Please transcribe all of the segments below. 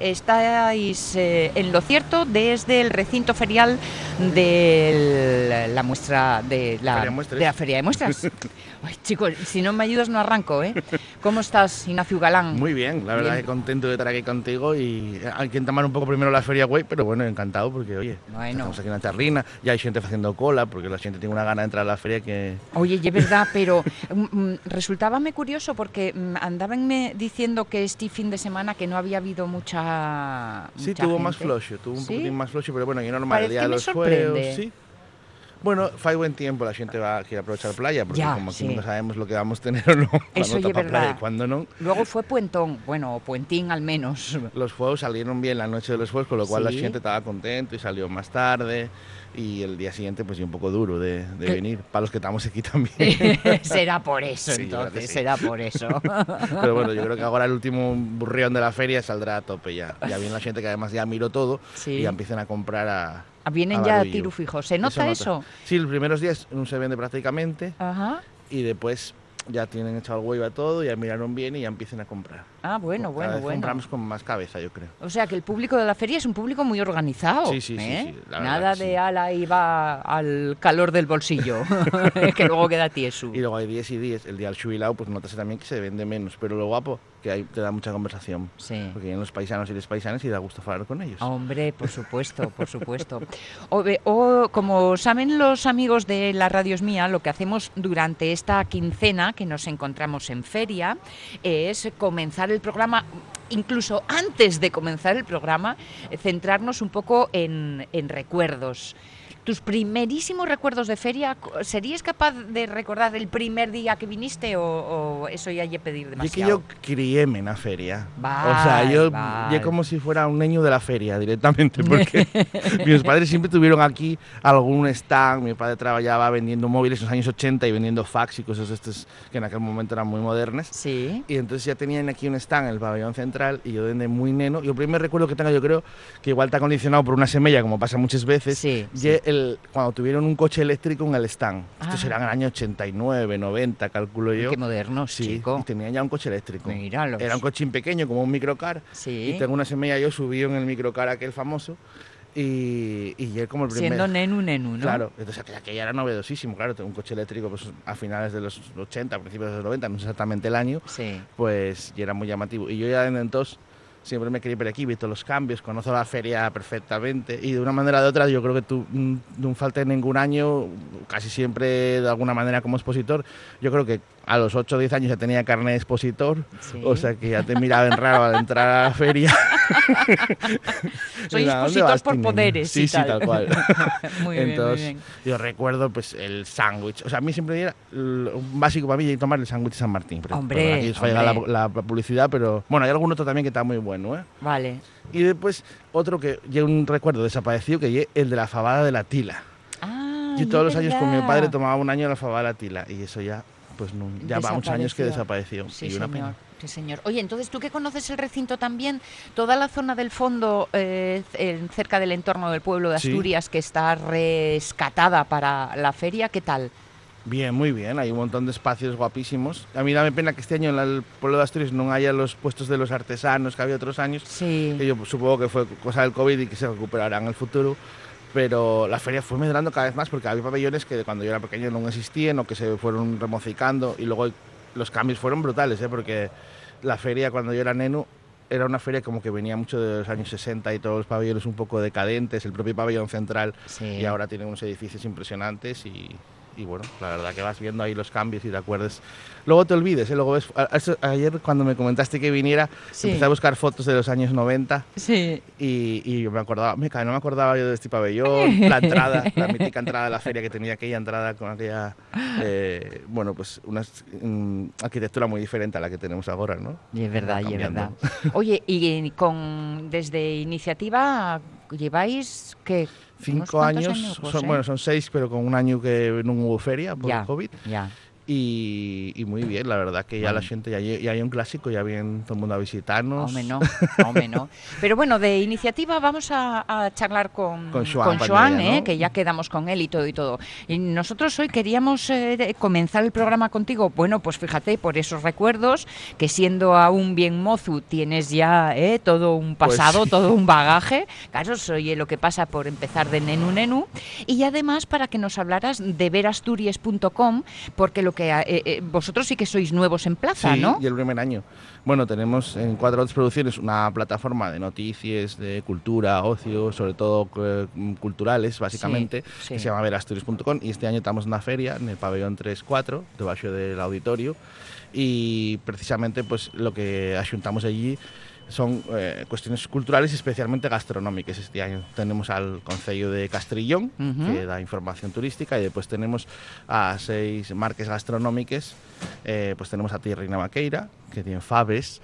Estáis eh, en lo cierto desde el recinto ferial de la muestra de la, de la Feria de Muestras. Ay, chicos, si no me ayudas no arranco, ¿eh? ¿Cómo estás, Ignacio Galán? Muy bien, la verdad Bien. que contento de estar aquí contigo y hay que entamar un pouco primeiro la feria web, pero bueno, encantado porque, oye, Bueno. estamos aquí na charrina, ya hai xente facendo cola porque la xente tiene una gana de entrar a la feria que... Oye, es verdad, pero mm, mm, resultábame curioso porque mm, andabanme diciendo que este fin de semana que no había habido mucha. Sí, mucha tuvo más gente. floxo, tuvo un ¿Sí? poquitín más floxo, pero bueno, que normal, el día de los sorprende. jueos, sí. Bueno, fai buen tiempo, la xente va a querer aprovechar playa, porque Ya, como aquí sí. nunca sabemos lo que vamos a tener o no, Eso playa verdad. y cuando no. Luego fue Puentón, bueno, Puentín al menos. Los juegos salieron bien la noche de los juegos, con lo cual Sí. la gente estaba contento y salió más tarde. Y el día siguiente, pues, y un poco duro de, venir, para los que estamos aquí también. será por eso, Sí, entonces, sí. será por eso. Pero bueno, yo creo que ahora el último burrión de la feria saldrá a tope ya. Ya viene la gente que además ya miró todo Sí. y ya empiezan a comprar a. Vienen a ya a tiro fijo. ¿Se nota eso? Sí, los primeros días no se vende prácticamente Ajá. y después ya tienen echado el huevo a todo, ya miraron bien y ya empiezan a comprar. Ah, bueno, Cada bueno, vez bueno. compramos con más cabeza, yo creo. O sea que el público de la feria es un público muy organizado. Sí, sí, sí, ¿eh? sí, la Nada de sí. ala y va al calor del bolsillo, que luego queda tieso. Y luego hay días y días. El día del jubilado, pues notas también que se vende menos. Pero lo guapo, que hay, te da mucha conversación. Sí. Porque vienen los paisanos y las paisanas y da gusto hablar con ellos. Hombre, por supuesto, por supuesto. O, como saben los amigos de la Radios Mía, lo que hacemos durante esta quincena que nos encontramos en feria es comenzar el programa, incluso antes de comenzar el programa, eh, centrarnos un poco en, en recuerdos. ¿Tus primerísimos recuerdos de feria, serías capaz de recordar el primer día que viniste o, o eso ya hay pedir Y que demasiado? yo criéme en la feria. o Vale, sea, yo vale. yo como si fuera un niño de la feria directamente, porque mis padres siempre tuvieron aquí algún stand. Mi padre trabajaba vendiendo móviles en los años 80 y vendiendo fax y cosas estas que en aquel momento eran muy modernas. Sí. Y entonces ya tenían aquí un stand en el pabellón central y yo desde muy neno, y el primer recuerdo que tengo yo creo que igual está condicionado por una semilla, como pasa muchas veces, Sí, y sí. el, cuando tuvieron un coche eléctrico en el stand. Esto Ah. será en el año 89, 90, calculo yo. Qué moderno, Sí, chico. y tenían ya un coche eléctrico. Míralos. Era un cochín pequeño, como un microcar. Sí. Y tengo una semilla, yo subí en el microcar aquel famoso. Y, y ya como el primer... Siendo nenu, nenu, ¿no? Claro, entonces aquella, era novedosísimo, claro, tengo un coche eléctrico pues, a finales de los 80, a principios de los 90, no sé exactamente el año, Sí. pues y era muy llamativo. Y yo ya desde entonces siempre me quería ir por aquí, he visto los cambios, conozco la feria perfectamente y de una manera o de otra yo creo que tú mm, no falta ningún año, casi siempre de alguna manera como expositor, yo creo que a los 8 o 10 años ya tenía carne de expositor, Sí. o sea que ya te miraban raro al entrar a la feria. Soy Mira, ¿dónde expositor por poderes Sí, y sí, tal. cual. muy bien, muy Entonces, bien. yo recuerdo pues el sándwich. O sea, a mí siempre era un básico para mí tomar el sándwich de San Martín. Pero- Hombre, aquí os falla la, publicidad, pero bueno, hay algún otro también que está muy bueno, ¿eh? Vale. Y después otro que ya un recuerdo desaparecido que es el de la fabada de la tila. Ah, Yo todos los años con mi padre tomaba un año la fabada de la tila y eso ya pues no, ya va muchos años que desapareció Sí, y una señor. pena. Sí, señor. Oye, entonces tú que conoces el recinto también, toda la zona del fondo, eh, cerca del entorno del pueblo de Sí. Asturias, que está rescatada para la feria, ¿qué tal? Bien, muy bien, hay un montón de espacios guapísimos. A mí dame pena que este año en el pueblo de Asturias no haya los puestos de los artesanos que había otros años. Sí. que yo supongo que fue cosa del COVID y que se recuperará en el futuro. Pero la feria fue medrando cada vez más porque había pabellones que cuando yo era pequeño no existían o que se fueron remocicando y luego los cambios fueron brutales, ¿eh? porque la feria cuando yo era neno era una feria como que venía mucho de los años 60 y todos los pabellones un poco decadentes, el propio pabellón central Sí. y ahora tiene unos edificios impresionantes y, y bueno, la verdad que vas viendo ahí los cambios y te acuerdes. Luego te olvides, ¿eh? luego ves, ayer cuando me comentaste que viniera, Sí. empecé a buscar fotos de los años 90 Sí. y, y yo me acordaba, me no me acordaba yo de este pabellón, la entrada, la mítica entrada de la feria que tenía aquella entrada con aquella, eh, bueno, pues una mm, arquitectura muy diferente a la que tenemos ahora, ¿no? Y es verdad, y es verdad. Oye, y con desde iniciativa lleváis que Cinco años, son, ¿eh? bueno, son seis, pero con un año que no hubo feria por ya, el COVID. ya. Y, y muy bien, la verdad que ya la xente ya, hai un clásico, ya viene todo el mundo a visitarnos. Home, no, home, no. Pero bueno, de iniciativa vamos a, a charlar con, Con Xoán Xoán, Palmella, eh, ¿no? que ya quedamos con él y todo y todo. Y nosotros hoy queríamos eh, comenzar el programa contigo. Bueno, pues fíjate, por esos recuerdos, que siendo aún bien mozu tienes ya eh, todo un Pues pasado, sí. todo un bagaje. Claro, soy lo que pasa por empezar de nenu nenu. Y además para que nos hablaras de verasturias.com, porque lo eh, eh, vosotros sí que sois nuevos en plaza, Sí, ¿no? y el primer año. Bueno, tenemos en Cuatro Dots Producciones una plataforma de noticias, de cultura, ocio, sobre todo eh, culturales, básicamente, sí. que se llama verasturias.com y este año estamos en una feria en el pabellón 3-4, debajo del auditorio y precisamente pues lo que ayuntamos allí son eh, cuestiones culturales y especialmente gastronómicas este año. Tenemos al Concello de Castrillón, Ujú. que da información turística, y después tenemos a seis marcas gastronómicas. Eh, pues tenemos a Tierrina Maqueira, que tiene faves.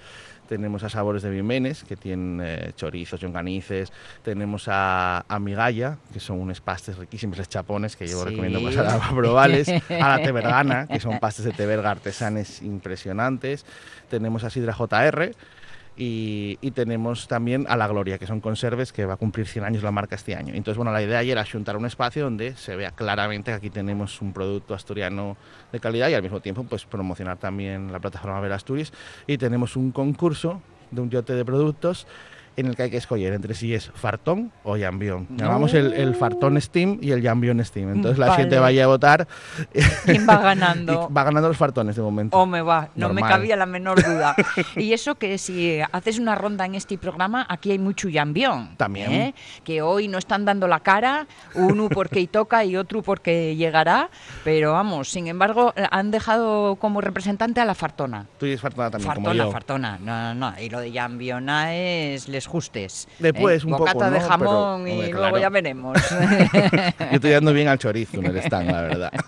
Tenemos a Sabores de Vimenes, que tienen eh, chorizos, longanices. Tenemos a, a Migalla, que son unos pastes riquísimos, los chapones, que yo Sí. recomiendo pasar a probarles. A la Tevergana, que son pastes de Teberga artesanes impresionantes. Tenemos a Sidra JR, y, tenemos también a La Gloria, que son conserves que va a cumplir 100 años la marca este año. Entonces, bueno, la idea ayer era juntar un espacio donde se vea claramente que aquí tenemos un producto asturiano de calidad y al mismo tiempo pues promocionar también la plataforma Ver Asturias y tenemos un concurso de un yote de productos en el que hay que escoger entre si es fartón o jambión. Llamamos el, el fartón Steam y el jambión Steam. Entonces la Vale. gente vaya a votar ¿Quién va ganando? va ganando los fartones de momento. O me va, no me Normal. cabía la menor duda. y eso que si haces una ronda en este programa, aquí hay mucho llambión. También. ¿eh? Que hoy no están dando la cara, uno porque toca y otro porque llegará, pero vamos, sin embargo, han dejado como representante a la Fartona. Tú eres fartona también, como Fartona, yo. fartona, no, no, no. Y lo de jambiona es les justes. Después, ¿eh? un poco, Bocata de ¿no? jamón Pero, y hombre, luego claro. ya veremos. Yo estoy dando bien al chorizo en el stand, la verdad.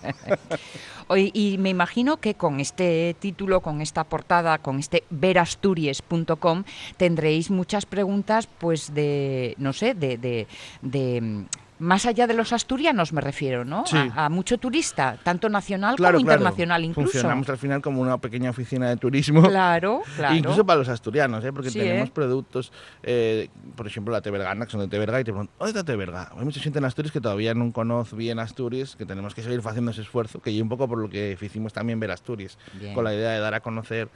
Y me imagino que con este título, con esta portada, con este verasturies.com, tendréis muchas preguntas, pues de, no sé, de, de, de, mm, más allá de los asturianos me refiero, ¿no? Sí. A, a mucho turista, tanto nacional Claro, como claro. internacional incluso. Funcionamos al final como una pequeña oficina de turismo. Claro, claro. Incluso para los asturianos, ¿eh? porque Sí, tenemos ¿eh? productos, eh, por ejemplo, la Tevergana, que son de Teverga, y te preguntan, ¿dónde está Teverga? Hay mucha gente en Asturias que todavía no conoce bien Asturias, que tenemos que seguir haciendo ese esfuerzo, que yo un poco por lo que hicimos también ver Asturias, Bien. con la idea de dar a conocer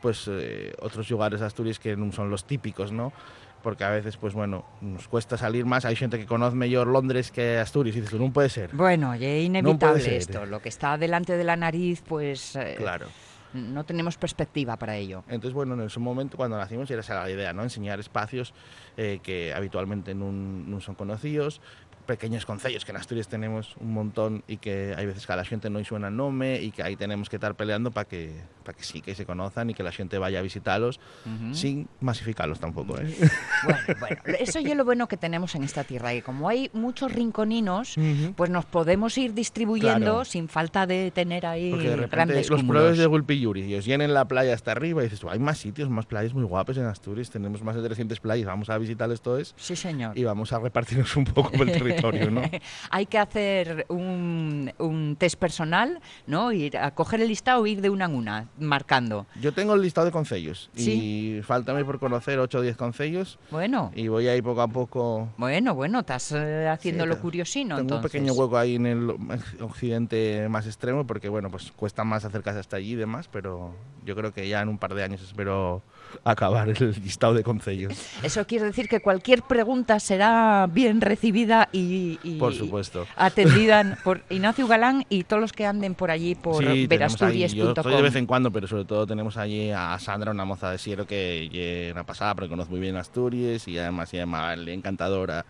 pues eh, otros lugares de Asturias que no son los típicos, ¿no? Porque a veces, pues bueno, nos cuesta salir más. Hay gente que conoce mejor Londres que Asturias y dices, no puede ser. Bueno, y es inevitable esto. Lo que está delante de la nariz, pues eh, Claro. no tenemos perspectiva para ello. Entonces, bueno, en ese momento cuando nacimos era esa la idea, ¿no? Enseñar espacios eh, que habitualmente no son conocidos, pequeños concellos que en Asturias tenemos un montón y que hay veces que a la gente no suena nome y que ahí tenemos que estar peleando para que, para que sí que se conozcan y que la gente vaya a visitarlos Ujú. sin masificarlos tampoco, ¿eh? Bueno, bueno, eso es lo bueno que tenemos en esta tierra, que como hay muchos rinconinos, Ujú. pues nos podemos ir distribuyendo Claro. sin falta de tener ahí Porque de repente grandes los cúmulos. pruebes de Gulpiyuri y os llenen la playa hasta arriba y dices, "Buah, hay más sitios, más playas muy guapas en Asturias, tenemos más de 300 playas, vamos a visitarles todas Sí, señor. y vamos a repartirnos un poco por el territorio, ¿no? Hay que hacer un, un test personal, ¿no? Ir a coger el listado e ir de una en una, marcando. Yo tengo el listado de concellos Sí. y faltame por conocer 8 o 10 concellos Bueno, y voy ahí poco a poco. bueno, bueno, estás eh, haciendo Sí, lo tengo- curiosino, Tengo entonces. un pequeño hueco ahí en el occidente más extremo porque, bueno, pues cuesta más acercarse hasta allí y demás, pero yo creo que ya en un par de años espero acabar el listado de concellos. Eso quiere decir que cualquier pregunta será bien recibida y, y- Por supuesto. atendida por Ignacio Galán y todos los que anden por allí por Sí, ahí- Yo de vez en cuando, pero sobre todo tenemos allí a Sandra, una moza de Siero que una pasada, porque conoce muy bien Asturias y además se llama encantadora.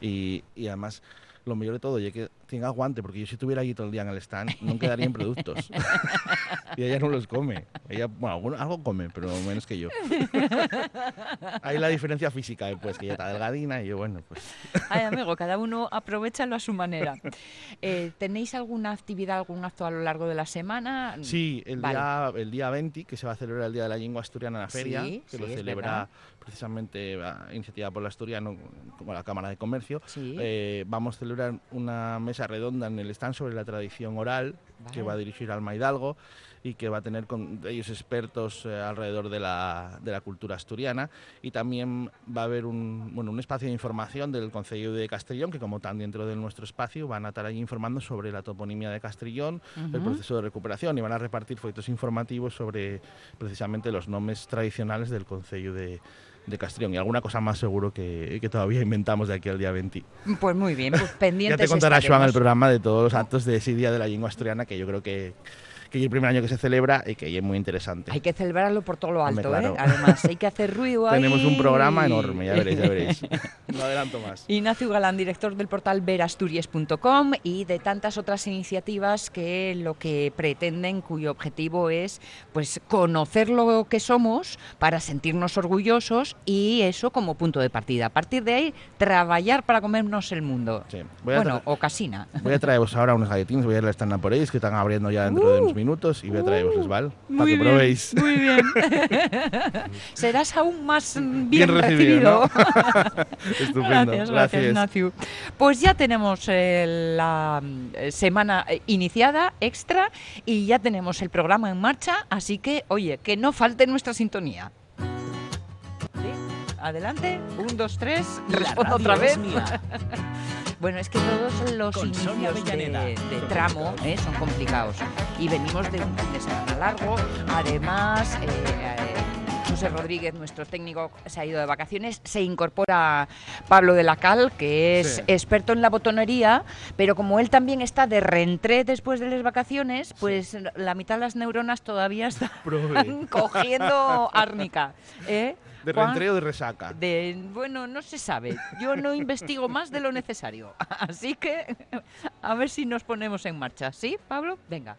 Y, y además, lo mejor de todo, es que tenga aguante, porque yo si estuviera allí todo el día en el stand, no quedarían productos. y ella no los come. Ella, bueno, algo come, pero menos que yo. Hay la diferencia física, eh, pues, que ella está delgadina y yo, bueno, pues... Ay, amigo, cada uno aprovechalo a su manera. Eh, ¿Tenéis alguna actividad, algún acto a lo largo de la semana? Sí, el, Vale. día, el día 20, que se va a celebrar el Día de la Lengua Asturiana en la feria, Sí, que sí, lo celebra. Precisamente iniciativa por el Asturiano, como la Cámara de Comercio. Sí. Eh, vamos a celebrar una mesa redonda en el stand sobre la tradición oral que va a dirigir Alma Hidalgo y que va a tener con ellos expertos eh, alrededor de la, de la, cultura asturiana y también va a haber un, bueno, un espacio de información del Concello de Castellón que como tan dentro de nuestro espacio van a estar ahí informando sobre la toponimia de Castellón, el proceso de recuperación y van a repartir folletos informativos sobre precisamente los nombres tradicionales del Concello de, de Castellón y alguna cosa más seguro que, que, todavía inventamos de aquí al día 20. Pues muy bien, pues pendientes Ya te contará Joan el programa de todos los actos de ese día de la lengua asturiana que yo creo que que es el primer año que se celebra y que es muy interesante. Hay que celebrarlo por todo lo alto, ¿eh? Además, hay que hacer ruido ahí. Tenemos un programa enorme, ya veréis, ya veréis. no adelanto más. Ignacio Galán, director del portal verasturies.com y de tantas otras iniciativas que lo que pretenden, cuyo objetivo es pues conocer lo que somos para sentirnos orgullosos y eso como punto de partida. A partir de ahí, trabajar para comernos el mundo. Sí. bueno, o casina. Voy a traeros ahora unos galletines, voy a ir a están por ahí, que están abriendo ya dentro de unos uh minutos y voy a traeros uh, ¿vale? Para que probéis. Muy bien. Serás aún más bien, recibido. Estupendo. Gracias, gracias, Ignacio. Pues ya tenemos eh, la eh, semana eh, iniciada, extra, y ya tenemos el programa en marcha, así que, oye, que no falte nuestra sintonía. Adelante, un, dos, tres, respondo otra vez. Bueno, es que todos los inicios de, tramo eh, son complicados y venimos de un fin de semana largo. Además, eh, eh, José Rodríguez, nuestro técnico, se ha ido de vacaciones. Se incorpora Pablo de la Cal, que es experto en la botonería, pero como él también está de reentré después de las vacaciones, pues la mitad de las neuronas todavía están cogiendo árnica. ¿eh? ¿De reentreo o de resaca? De, bueno, no se sabe. Yo no investigo más de lo necesario. Así que a ver si nos ponemos en marcha. ¿Sí, Pablo? Venga.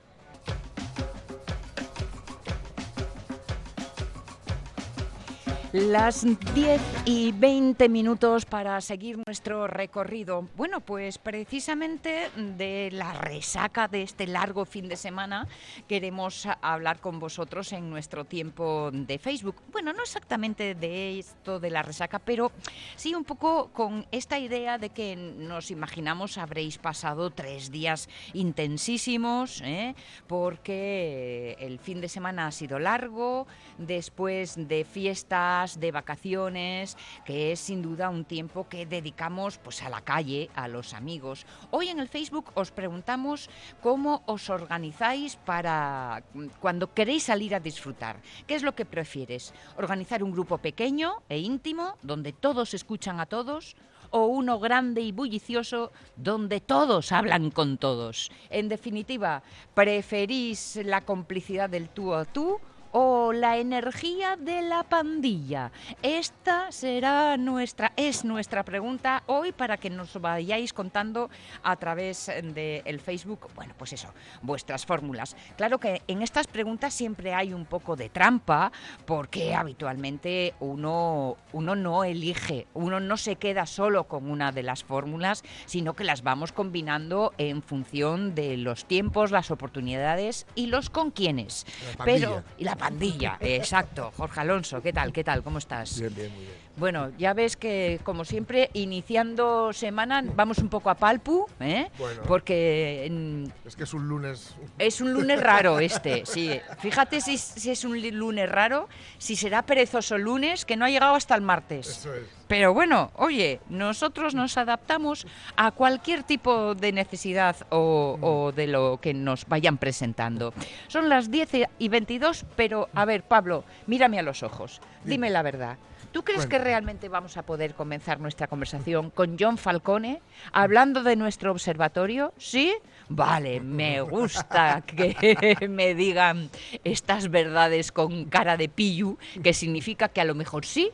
Las 10 y 20 minutos para seguir nuestro recorrido. Bueno, pues precisamente de la resaca de este largo fin de semana queremos hablar con vosotros en nuestro tiempo de Facebook. Bueno, no exactamente de esto de la resaca, pero sí un poco con esta idea de que nos imaginamos habréis pasado tres días intensísimos, ¿eh? porque el fin de semana ha sido largo, después de fiestas de vacaciones, que es sin duda un tiempo que dedicamos pues a la calle, a los amigos. Hoy en el Facebook os preguntamos cómo os organizáis para cuando queréis salir a disfrutar. ¿Qué es lo que prefieres? ¿Organizar un grupo pequeño e íntimo donde todos escuchan a todos? o uno grande y bullicioso donde todos hablan con todos. En definitiva, ¿preferís la complicidad del tú a tú o la energía de la pandilla? Esta será nuestra, es nuestra pregunta hoy para que nos vayáis contando a través del Facebook, bueno, pues eso, vuestras fórmulas. Claro que en estas preguntas siempre hay un poco de trampa, porque habitualmente uno, uno no elige, uno no se queda solo con una de las fórmulas, sino que las vamos combinando en función de los tiempos, las oportunidades y los con quiénes. Pero y la pandilla, exacto. Jorge Alonso, ¿qué tal? ¿Qué tal? ¿Cómo estás? Bien, bien, muy bien. Bueno, ya ves que, como siempre, iniciando semana, vamos un poco a palpu, ¿eh? Porque... es que es un lunes... Es un lunes raro este, sí. Fíjate si, si es un lunes raro, si será perezoso lunes, que no ha llegado hasta el martes. Eso es. Pero bueno, oye, nosotros nos adaptamos a cualquier tipo de necesidad o, o, de lo que nos vayan presentando. Son las 10 y 22, pero a ver, Pablo, mírame a los ojos, dime la verdad. ¿Tú crees que realmente vamos a poder comenzar nuestra conversación con John Falcone hablando de nuestro observatorio? ¿Sí? Vale, me gusta que me digan estas verdades con cara de pillu, que significa que a lo mejor sí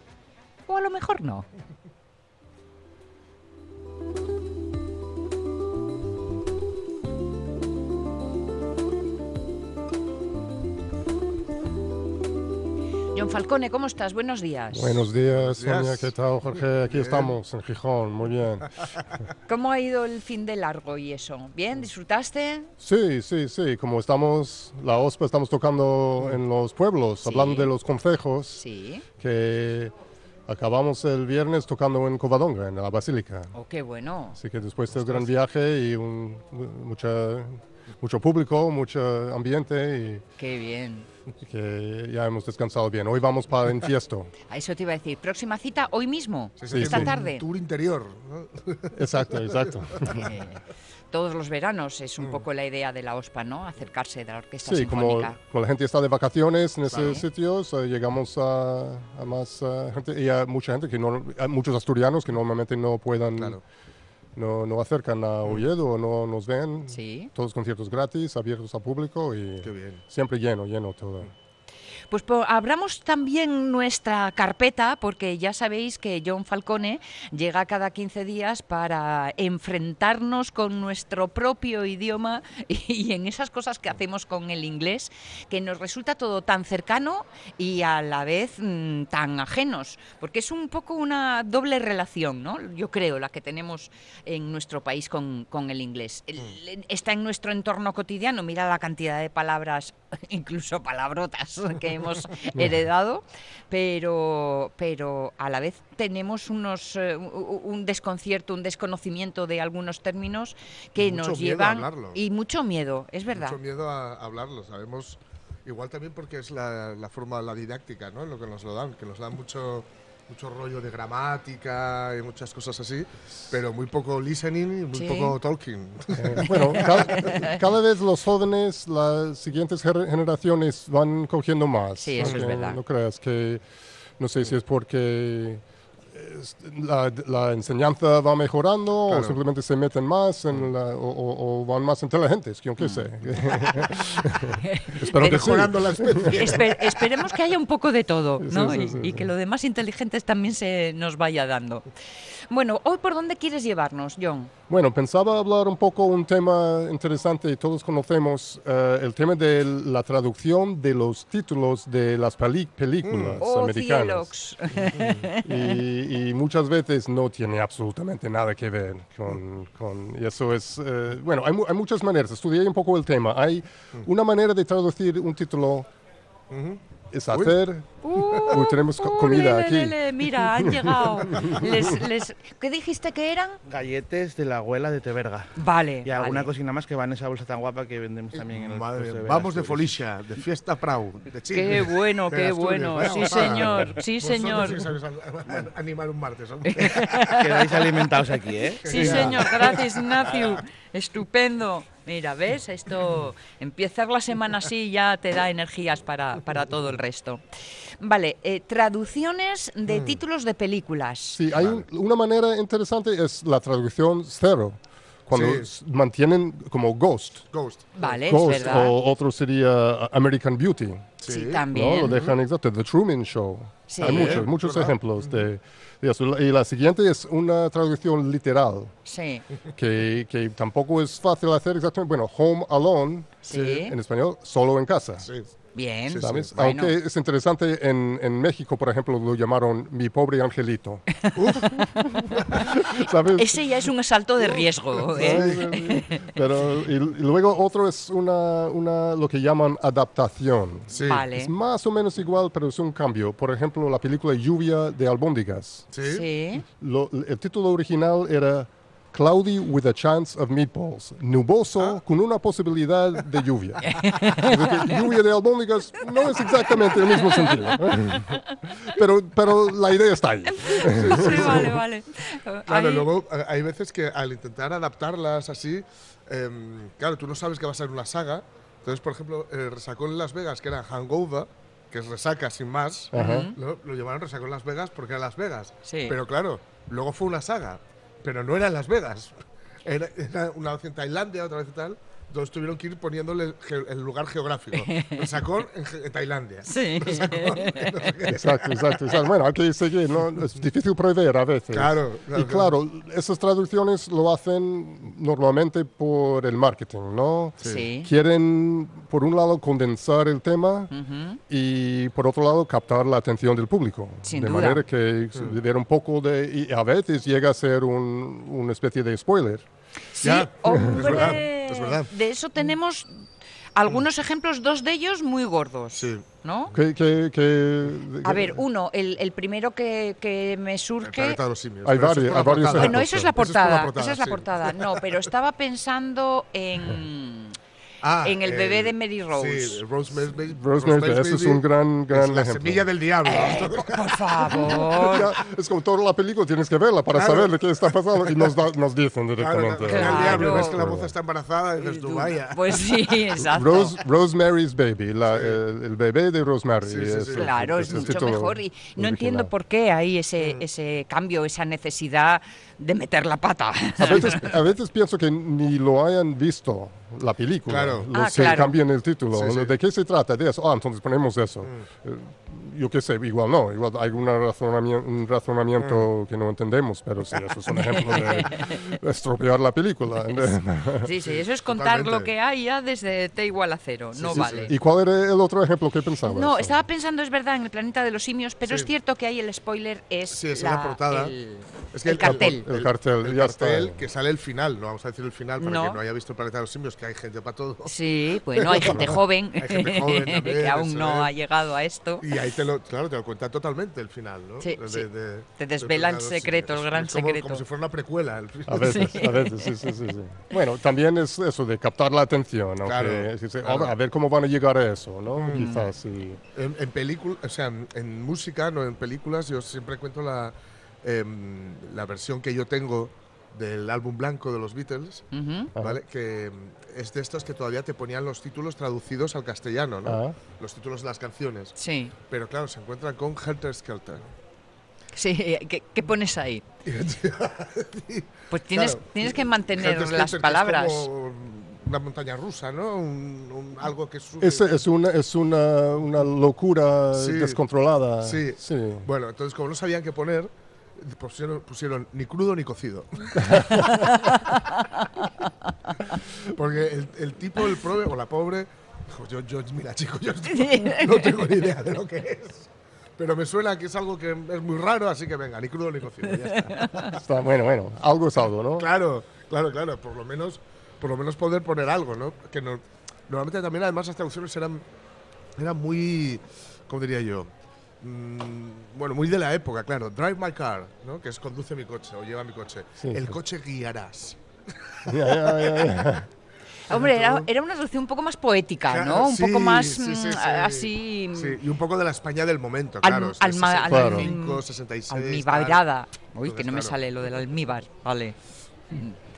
o a lo mejor no. John Falcone, ¿cómo estás? Buenos días. Buenos días, Sonia. ¿Qué tal, Jorge? Aquí estamos, en Gijón. Muy bien. ¿Cómo ha ido el fin de largo y eso? ¿Bien? ¿Disfrutaste? Sí, sí, sí. Como estamos, la OSPA, estamos tocando en los pueblos, hablando de los consejos. Sí. Que acabamos el viernes tocando en Covadonga, en la Basílica. Oh, qué bueno. Así que después del gran viaje y un, mucha, mucho público, mucho ambiente Qué bien. y que ya hemos descansado bien. Hoy vamos para Infiesto. A eso te iba a decir. Próxima cita hoy mismo, Sí, Sí, esta sí. tarde. Un tour interior. ¿no? Exacto, exacto. Eh, todos los veranos es un poco la idea de la OSPA, ¿no? Acercarse de la orquesta Sí, como, sinfónica. como la gente está de vacaciones en esos sitios, eh, llegamos a, a más eh, gente y a mucha gente que no, a muchos asturianos que normalmente no puedan, Claro. No, no acercan a Oviedo o no nos ven. Sí. Todos conciertos gratis, abiertos al público y Qué bien. siempre lleno, lleno todo. Pues po- abramos también nuestra carpeta, porque ya sabéis que John Falcone llega cada 15 días para enfrentarnos con nuestro propio idioma y, en esas cosas que hacemos con el inglés, que nos resulta todo tan cercano y a la vez mm, tan ajenos, porque es un poco una doble relación, ¿no? Yo creo, la que tenemos en nuestro país con, con el inglés. El- está en nuestro entorno cotidiano, mira la cantidad de palabras, incluso palabrotas que hemos heredado, pero, pero a la vez tenemos unos, eh, un desconcierto, un desconocimiento de algunos términos que Y nos miedo a llevan... hablarlos. Y mucho miedo, es verdad. Mucho miedo a hablarlo, sabemos. Igual también porque es la, la forma, la didáctica, ¿no? Lo que nos lo dan, que nos dan mucho, mucho rollo de gramática y muchas cosas así, pero muy poco listening y muy Sí. poco talking. Eh, bueno, cada, cada vez los jóvenes, las siguientes generaciones van cogiendo más. Sí, eso es verdad. No creas que, no sé si es porque la, la enseñanza va mejorando o simplemente se meten más en la- o, o- o van más inteligentes, yo qué Mm. sé. Espero que sí. Mejorando la especie. Espe- esperemos que haya un poco de todo, Sí, ¿no? sí, y, sí, y sí. que lo demás inteligentes también se nos vaya dando. Bueno, hoy por dónde quieres llevarnos, John? Bueno, pensaba hablar un poco un tema interesante, todos conocemos eh, el tema de la traducción de los títulos de las peli- películas Oh, americanas. y, y muchas veces no tiene absolutamente nada que ver con, con- y eso es eh, bueno hay, mu- hay muchas maneras. Estudié un poco el tema. Hay una manera de traducir un título es hacer Uy, tenemos co- Uh, comida lele, aquí lele, mira, han llegado. Les- les- ¿Qué dijiste que eran? Galletes de la abuela de Teberga. Vale. Y alguna vale. cosina más que va en esa bolsa tan guapa que vendemos también en el Madre de vamos de. Folicia, de fiesta Prau, de Chile. Qué bueno, qué Asturias, bueno. vaya Sí, señor. Sí, señor. sí animar un martes. Quedáis alimentados aquí, ¿eh? Sí, señor. Gracias, Ignacio. Estupendo. Mira, ¿ves? Esto, empezar la semana así ya te da energías para, para todo el resto. Vale, eh, traducciones de títulos de películas. sí hay un- una manera interesante es la traducción cero cuando Sí. mantienen como Ghost Ghost. Vale, es Ghost verdad. o otro sería American Beauty Sí, ¿no? también. Lo dejan exacto. The Truman Show. Sí. Hay muchos, muchos ¿verdad? ejemplos de, de eso. Y la siguiente es una traducción literal, Sí, que, que tampoco es fácil hacer exactamente. Bueno, Home Alone, Sí. en español, solo en casa. Sí. Bien. Sí, ¿sabes? Bueno. Aunque es interesante, en, en México, por ejemplo, lo llamaron mi pobre angelito. ¿Sabes? Ese ya es un asalto de riesgo. ¿eh? Pero y, y luego otro es una, una, lo que llaman adaptación. Sí. Vale. Es más o menos igual, pero es un cambio. Por ejemplo, la película Lluvia de albóndigas. Sí. Sí. Lo- el título original era Cloudy with a Chance of Meatballs. Nuboso con una posibilidad de lluvia. Decir, lluvia de albóndigas no es exactamente el mismo sentido. ¿eh? Pero, pero la idea está ahí. Sí, vale, vale. Claro, Ahí- luego eh, hay veces que al intentar adaptarlas así, em, claro, tú no sabes que va a ser una saga. Entonces, por ejemplo, el Resacón en Las Vegas, que era Hangover, que es resaca sin más, lo, lo llamaron Resacón Las Vegas porque era Las Vegas. Sí. Pero claro, luego fue una saga, pero no era en Las Vegas. Era, era una vez en Tailandia, otra vez en tal. Entonces tuvieron que ir poniéndole el, ge- el lugar geográfico. Resacón en, ge- en Tailandia. Sí. Resacón en no sé. Exacto, exacto, exacto. Bueno, hay que seguir, ¿no? Es difícil prever a veces. Claro, claro, Y claro, esas traducciones lo hacen normalmente por el marketing, ¿no? Sí. Quieren, por un lado, condensar el tema Ujú. y, por otro lado, captar la atención del público. Sin de duda. manera que se ver un poco de... Y a veces llega a ser un- una especie de spoiler. Sí, Ya, es hombre. verdad, es verdad. De eso tenemos Algunos ejemplos, dos de ellos muy gordos. Sí. ¿No? ¿Qué- qué- qué- A ver, uno, el, el primero que, que me surge. planeta de los simios. Hay varios- es hay varios. Bueno, eso es la es portada. esa es la sí. portada. No, pero estaba pensando en. Ah, en el bebé de Mary Rose. Sí, Rosemary's Baby. Rosemary's Baby, ese es un gran, gran es la ejemplo. semilla del diablo. Por favor. Ya, es como toda la película, tienes que verla para Claro. saber de qué está pasando y nos, da- nos dicen directamente. claro, Claro. el diablo, ves que la moza está embarazada y dices tú, vaya. Pues sí, exacto. Rose- Rosemary's Baby, la- el, el bebé de Rosemary. Sí, sí, es- sí. Claro, es el mucho mejor y no original. entiendo por qué hay ese, ese cambio, esa necesidad de meter la pata. A veces, a veces pienso que ni lo hayan visto la película. Claro. Lo- Ah, se claro. cambian el título. Sí, ¿no? sí. ¿De qué se trata? De eso. Ah, entonces ponemos eso. Eh, yo qué sé, igual no. Igual hay una razonamien- un razonamiento que no entendemos, pero sí, eso es un ejemplo de estropear la película. Sí, sí, eso es contar Totalmente. lo que hay ya desde T igual a cero, no Sí, vale. ¿Y cuál era el otro ejemplo que pensabas? No, estaba pensando, es verdad, en el planeta de los simios, pero Sí. es cierto que ahí el spoiler es, Sí, es la portada. el, Es el cartel. El cartel, el ya cartel está. que sale el final. No vamos a decir el final para No. que no haya visto el planeta de los simios, que hay gente para todo. Sí, bueno, hay gente joven, Hay gente joven también, que aún no es. ha llegado a esto. Y ahí te lo, claro, te lo cuenta totalmente el final, ¿no? Sí, De- sí. de- Te de desvela el Planeta de los secreto, el Simios. gran Es como, secreto. Como si fuera una precuela. El A veces, a veces, sí, sí, sí, sí. Bueno, también es eso de captar la atención, aunque Claro, claro. a ver cómo van a llegar a eso, ¿no? Quizás, sí. En, en película, o sea, en, en música, no en películas, yo siempre cuento la, em, la versión que yo tengo del álbum blanco de los Beatles, Ujú. Ajá. ¿vale? Que em, es de estos que todavía te ponían los títulos traducidos al castellano, ¿no? Ah. Los títulos de las canciones. Sí, Pero claro, se encuentran con Helter Skelter. sí. ¿Qué, qué pones ahí? Pues tienes, Claro. tienes que Helter mantener Skelter, las es palabras. como una montaña rusa, ¿no? Un- un- algo que sube. Es, es, una, es una, una locura Sí. descontrolada. Sí. sí. Bueno, entonces como no sabían qué poner, pusieron, pusieron ni crudo ni cocido. Porque el, el tipo, el pobre o la pobre, dijo, yo, yo, mira chico, yo no tengo ni idea de lo que es. Pero me suena que es algo que es muy raro, así que venga, ni crudo ni cocido. Ya está. Está, bueno, bueno, algo es algo, ¿no? Claro, claro, claro. Por lo menos, por lo menos poder poner algo, ¿no? Que no- normalmente también además las traducciones eran, eran muy, ¿cómo diría yo? Mm, bueno, muy de la época, claro. Drive my car, ¿no? Que es conduce mi coche o lleva mi coche. Sí, El sí. coche guiarás. Ya, ya, ya, ya. Hombre, era, era una traducción un poco más poética, Claro, ¿no? Un sí, poco más sí, sí, mm, sí. así. Sí, y un poco de la España del momento, Al- claro. es- alma- es Claro. 65, 66. tal. Almibarada. Uy, que no me sale lo del almíbar. Vale.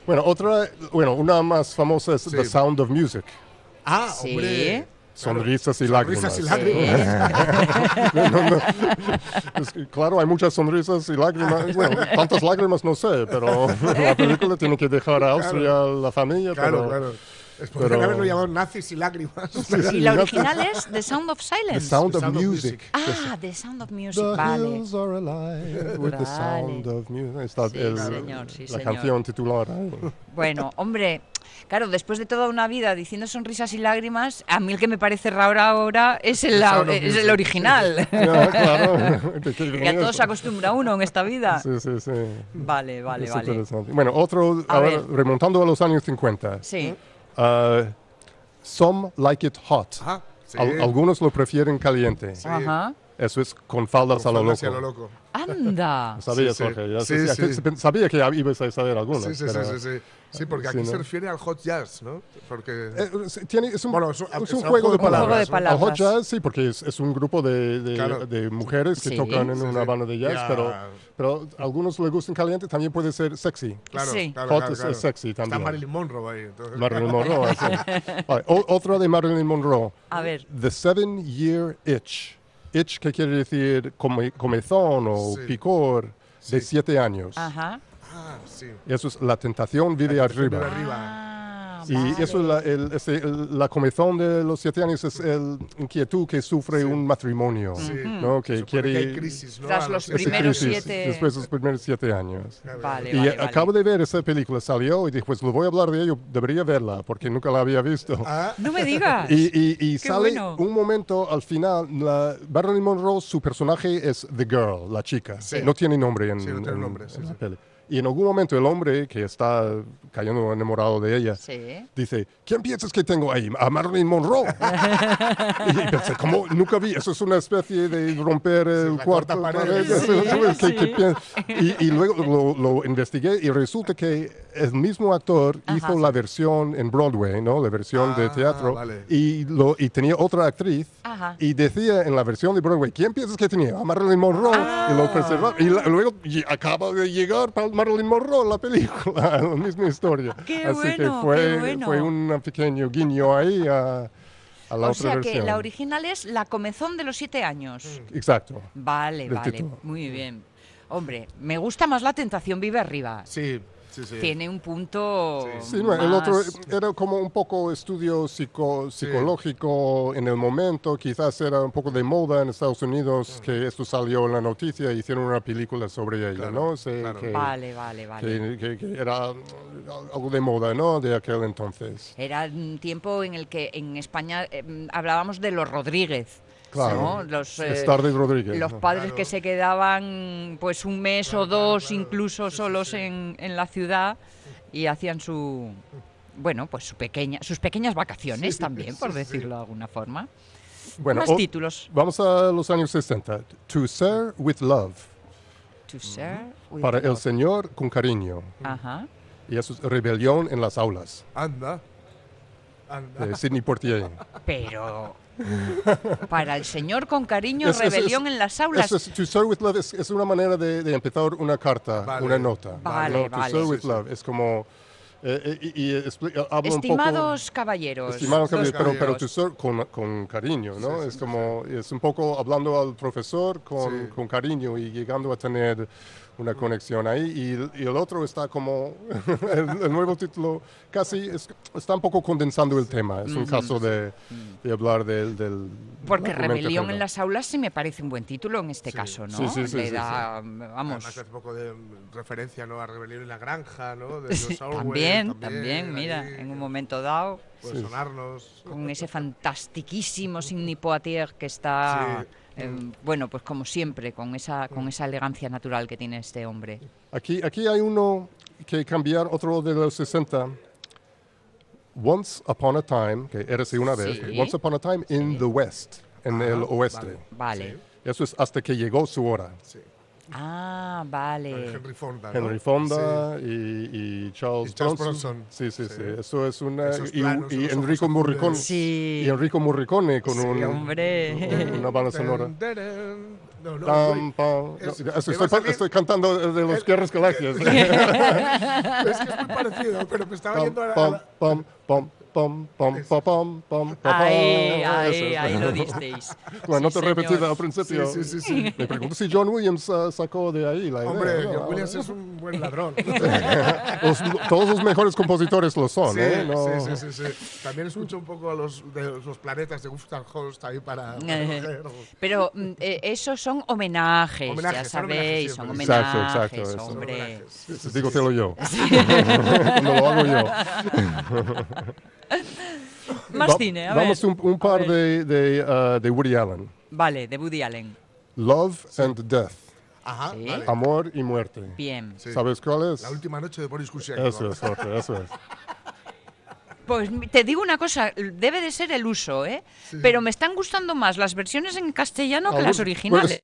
Bueno, otra, bueno, una más famosa es Sí. The Sound of Music. Ah, Sí. hombre. Claro, Sonrisas y sonrisas y lágrimas. lágrimas. No, no, no. Es que, claro, hay muchas sonrisas y lágrimas. Bueno, tantas lágrimas no sé, pero la película tiene que dejar a Austria la familia. Claro, pero claro. Es podrían pero- haberlo llamado nazis y lágrimas. Y la original es The Sound of The Silence. Sound The Sound of Music. Music. Ah, The Sound of Music, The vale. hills are alive with the sound of music. Está Sí, el- señor, sí, la señor. canción titular. ahí. Bueno, hombre, claro, después de toda una vida diciendo sonrisas y lágrimas, a mí el que me parece raro ahora es el, of es el original. Ya, claro. ¿De qué que a viene todo eso? se acostumbra uno en esta vida. Sí, sí, sí. Vale, vale, Es vale. Bueno, otro, A ahora, remontando a los años 50. Sí. uh, some like it hot. Ah, sí. Al- algunos lo prefieren caliente. Ajá. Eso es con faldas, Con a, lo loco. a lo loco. Anda. Sabías, Sí, sí. Jorge. Ya Sí, sí. Sabía que ibas a saber algunos. Sí, sí, pero- sí, sí, sí. Sí, porque Sí, aquí se ¿no? refiere al hot jazz, ¿no? Porque... Eh, es- tiene- es un, Bueno, es un- es un un juego de juego de palabras. palabras. Al hot jazz, sí, porque es, es un grupo de, de, Claro. de mujeres que Sí. tocan en Sí, una sí. banda de jazz, Ya. pero, pero a algunos les gustan caliente, también puede ser sexy. claro, Sí. claro, Hot claro, es- claro. es sexy también. Está Marilyn Monroe ahí. entonces- Marilyn Monroe. o- otra de Marilyn Monroe. A ver. The Seven Year Itch. Itch, que quiere decir come- comezón o Sí. picor de Sí. siete años. Ajá. Ah, sí. Eso es la tentación vive Vive arriba. arriba. Ah, Y vale. eso es la, el- ese- el- la comezón de los siete años es el inquietud que sufre un matrimonio. Sí. ¿no? Que Supone quiere que hay crisis, ¿no? Tras los primeros crisis siete- Después de los primeros siete años. Vale, Y vale, vale. acabo de ver esa película, salió y dije, pues lo voy a hablar de ello, debería verla, porque nunca la había visto. Ah, No me digas. Y, y- y sale bueno. un momento al final, la, Marilyn Monroe, su personaje es The Girl, la chica. Sí. No tiene nombre en, Sí, no tiene en- nombre, sí, en la sí. peli. Y en algún momento el hombre que está cayendo enamorado de ella, Sí. Sí. dice, ¿quién piensas que tengo ahí? A Marilyn Monroe. y pensé, ¿cómo? Nunca vi, eso es una especie de romper el la cuarto. pared. Sí, eso, ¿sabes? ¿Qué- sí. qué piensas? y, y luego lo, lo investigué y resulta que el mismo actor Ajá. hizo la versión en Broadway, ¿no? La versión de Ah, teatro. vale. Y, lo, y tenía otra actriz. Ajá. Y decía en la versión de Broadway, ¿quién piensas que tenía? A Marilyn Monroe. Y lo preservaba. Y la- luego y acaba de llegar para Marilyn Monroe la película, la misma historia. Qué Así bueno, que qué fue, bueno. fue un pequeño guiño ahí a, a la o otra sea que la original es La comezón de los siete años. Exacto. Vale, vale, título. muy bien. Hombre, me gusta más La tentación vive arriba. Sí, sí, sí. Tiene un punto Sí, no, el otro más- era como un poco estudio psico- psicológico en el momento, quizás era un poco de moda en Estados Unidos que esto salió en la noticia y hicieron una película sobre ella, Claro, ¿no? Sí, claro. que- Vale, vale, vale. que, que- que era mm, algo de moda, ¿no? De aquel entonces. Era un tiempo en el que en España eh, hablábamos de los Rodríguez. Claro. ¿no? Los, eh, padres Claro. que se quedaban pues un mes o dos incluso solos En, en la ciudad y hacían su bueno pues su pequeña sus pequeñas vacaciones también por decirlo de alguna forma Bueno, más o- títulos Vamos a los años 60. To Serve with Love. to share with Para el love. Señor con cariño. ajá Y eso es Rebelión en las aulas. Anda. Anda. De Sidney Portier. pero para el señor con cariño Es- es- rebelión es- en las aulas es- to serve with love es, es una manera de, de empezar una carta, Vale. una nota. Vale, ¿no? To vale. serve with Sí, sí. love es como... eh, eh, y, y explica- habla un poco- estimados caballeros Estimados caballeros, pero, pero caballeros. to serve con, con cariño, ¿no? Sí, sí, es como, es un poco hablando al profesor con, Sí. con cariño y llegando a tener una conexión ahí. Y, el- y el otro está como, el, el nuevo título casi es- está un poco condensando el tema. Es un caso de, de hablar del... del Porque Rebelión en las aulas sí me parece un buen título en este caso, ¿no? Sí, sí, sí, Le sí, da, vamos, Además hace un poco de mm, referencia ¿no? a Rebelión en la Granja, ¿no? De sí, Orwell, también, también, mira, ahí, en un momento dado, Puede Sí. sonarnos. con ese fantastiquísimo Sidney Poitier que está, Sí. Eh, bueno, pues como siempre, con esa, con esa elegancia natural que tiene este hombre. Aquí, aquí hay uno que cambiar, otro de los 60. Once Upon a Time, que era así una vez, Sí. Once Upon a Time in the West, en Ajá, el oeste. vale. Vale. Eso es hasta que llegó su hora. Sí. Ah, vale. Henry Fonda. ¿no? Henry Fonda y, y Charles, Y Charles Bronson. Bronson. Sí, sí, sí, Sí. Eso es una. Esos Y, planos, y Enrico Morricone. Sí. Y Enrico Morricone con Sí, un, hombre. una banda sonora. No, no, Pam, güey. pam. Es- No, estoy, salir- estoy cantando de los Guerras Galaxias. es que es muy parecido, pero me estaba Pam, yendo a la- pam, pam, pam, pam, Eso. pam, pam, pam, Ahí, ahí, Eso es. ahí lo disteis. La Sí, nota repetida señor. al principio. Sí, sí, sí, sí. Me pregunto si John Williams ah, sacó de ahí la idea. Hombre, ¿no? John Williams es un buen ladrón. Los- todos los mejores compositores lo son, Sí, ¿eh? No- sí, sí, sí, sí. También escucho un poco a los, de los planetas de Gustav Holst ahí para. Pero mm, eh, esos son homenajes, ya Homenajes, son homenajes sabéis, son siempre. Exacto, homenajes, exacto, eso. hombre. Homenajes. Sí, sí, Digo, sí, te sí. lo yo. Cuando lo hago yo. Más Va- cine, a Vamos ver. un, un par de, de, ah, de Woody Allen. Vale, de Woody Allen. Love and Death. Ajá, Sí. vale. Amor y muerte. Bien. Sí. ¿Sabes cuál es? La última noche de Boris Kushek. Eso es, Jorge, eso es. Pues te digo una cosa, debe de ser el uso, ¿eh? Pero me están gustando más las versiones en castellano que las originales.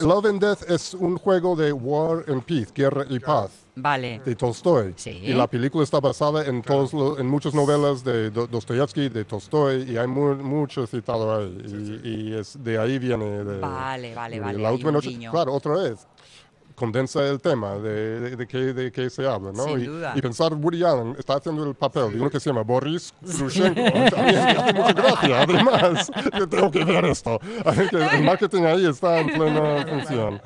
Love and Death es un juego de War and Peace, Guerra y Paz, Vale. de Tolstoy. Sí. Y la película está basada en, todos lo- en muchas novelas de Do- Dostoyevsky, de Tolstoy, y hay mu- mucho citado ahí. Y, y es, de ahí viene. De, Vale, vale, vale, La última noche, claro, otra vez. Condensa el tema de, de, de qué, de qué se habla, ¿no? Sin y, duda. y pensar, Woody Allen está haciendo el papel de uno que se llama Boris Grushenko. También hace mucha gracia, además. Yo tengo que ver esto. Así que el marketing ahí está en plena función.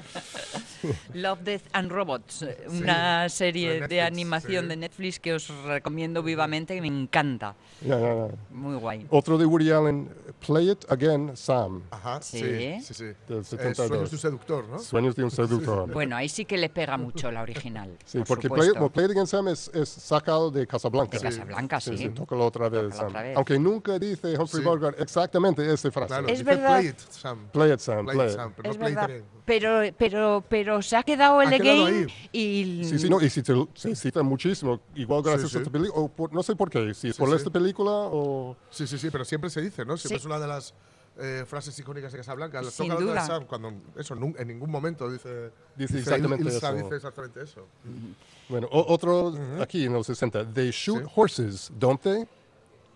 Love, Death and Robots, eh, una serie de de, Netflix, animación sí. de Netflix que os recomiendo vivamente, que me encanta. Ya, ya, ya. Muy guay. Otro de Woody Allen, Play It Again, Sam, Ajá, Sí. sí, sí, sí. del Eh, 72. Sueños de un seductor, ¿no? Sueños de un seductor. Bueno, ahí sí que le pega mucho la original. Sí, por porque Play. It- Play It Again, Sam es, es sacado de Casablanca. De Casablanca, sí. Sí, sí, tócalo otra vez, Tócalo Sam. otra vez. Aunque nunca dice Humphrey Sí. Bogart exactamente esa frase. Claro, Es dice verdad. Play it, Sam. Play it, Sam, Play play it, it. Sam, pero Es no play it verdad. again. Pero, pero, pero se ha quedado el Ha quedado game ahí. y Sí, sí, no, y si te, se cita muchísimo, igual gracias sí. a esta película, no sé por qué, si es Sí, por sí. esta película o... Sí, sí, sí, pero siempre se dice, ¿no? Siempre Sí. es una de las eh, frases icónicas de Casablanca. Sin toca hablar de duda. Sam cuando eso en ningún momento dice Dice exactamente Ilsa eso. dice exactamente eso. Bueno, o- otro aquí en los 60, they shoot Sí. horses, don't they?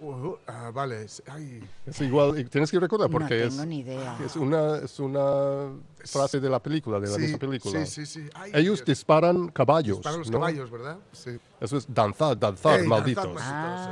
Uh, ah, vale, es- ay, Es igual, y tienes que recordar no porque tengo es, ni idea. es, una, es una frase de la película, de la sí, misma película. Sí, sí, sí. Ay, Ellos Dios. disparan caballos, disparan los ¿no? caballos, ¿verdad? Sí. Eso es danzar, danzar, Ey, malditos. danzar,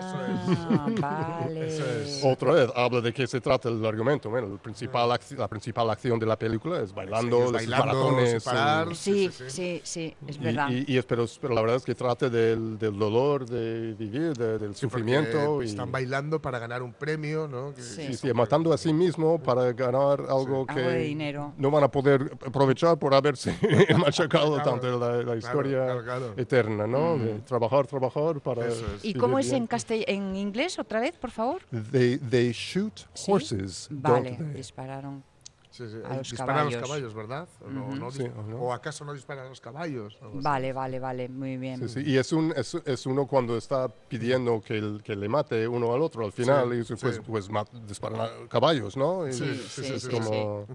Ah, vale. Eso es. Otra vez, habla de qué se trata el argumento. Bueno, el principal la principal acción de la película es bailando, ellos los bailando, maratones, sin parar. eh, Sí, Sí, sí, sí, sí, es y, verdad. y- y es- pero, pero la verdad es que trata del, del dolor de vivir, de- del Sí, sufrimiento. Y, Están bailando para ganar un premio, ¿no? Que- Sí. y sí, matando a sí mismo para ganar algo Algo que de dinero. no van a poder aprovechar por haberse machacado Claro, tanto la, la historia claro, claro. eterna, ¿no? De trabajar, trabajar para. Es. ¿Y cómo es en, castell- en inglés otra vez, por favor? They, they shoot Sí. horses, Vale, don't they? dispararon. Sí, sí. A los disparan a los caballos. caballos, ¿verdad? ¿O, no- Ujú. no Sí, ¿o no? ¿O acaso no disparan a los caballos? Vale, vale, vale, muy bien. Sí, sí, Y es, un, es, es uno cuando está pidiendo que, el- que le mate uno al otro al final Sí, y pues, sí. pues ma- disparan a caballos, ¿no? Y Sí, sí, sí, sí, sí, es sí, como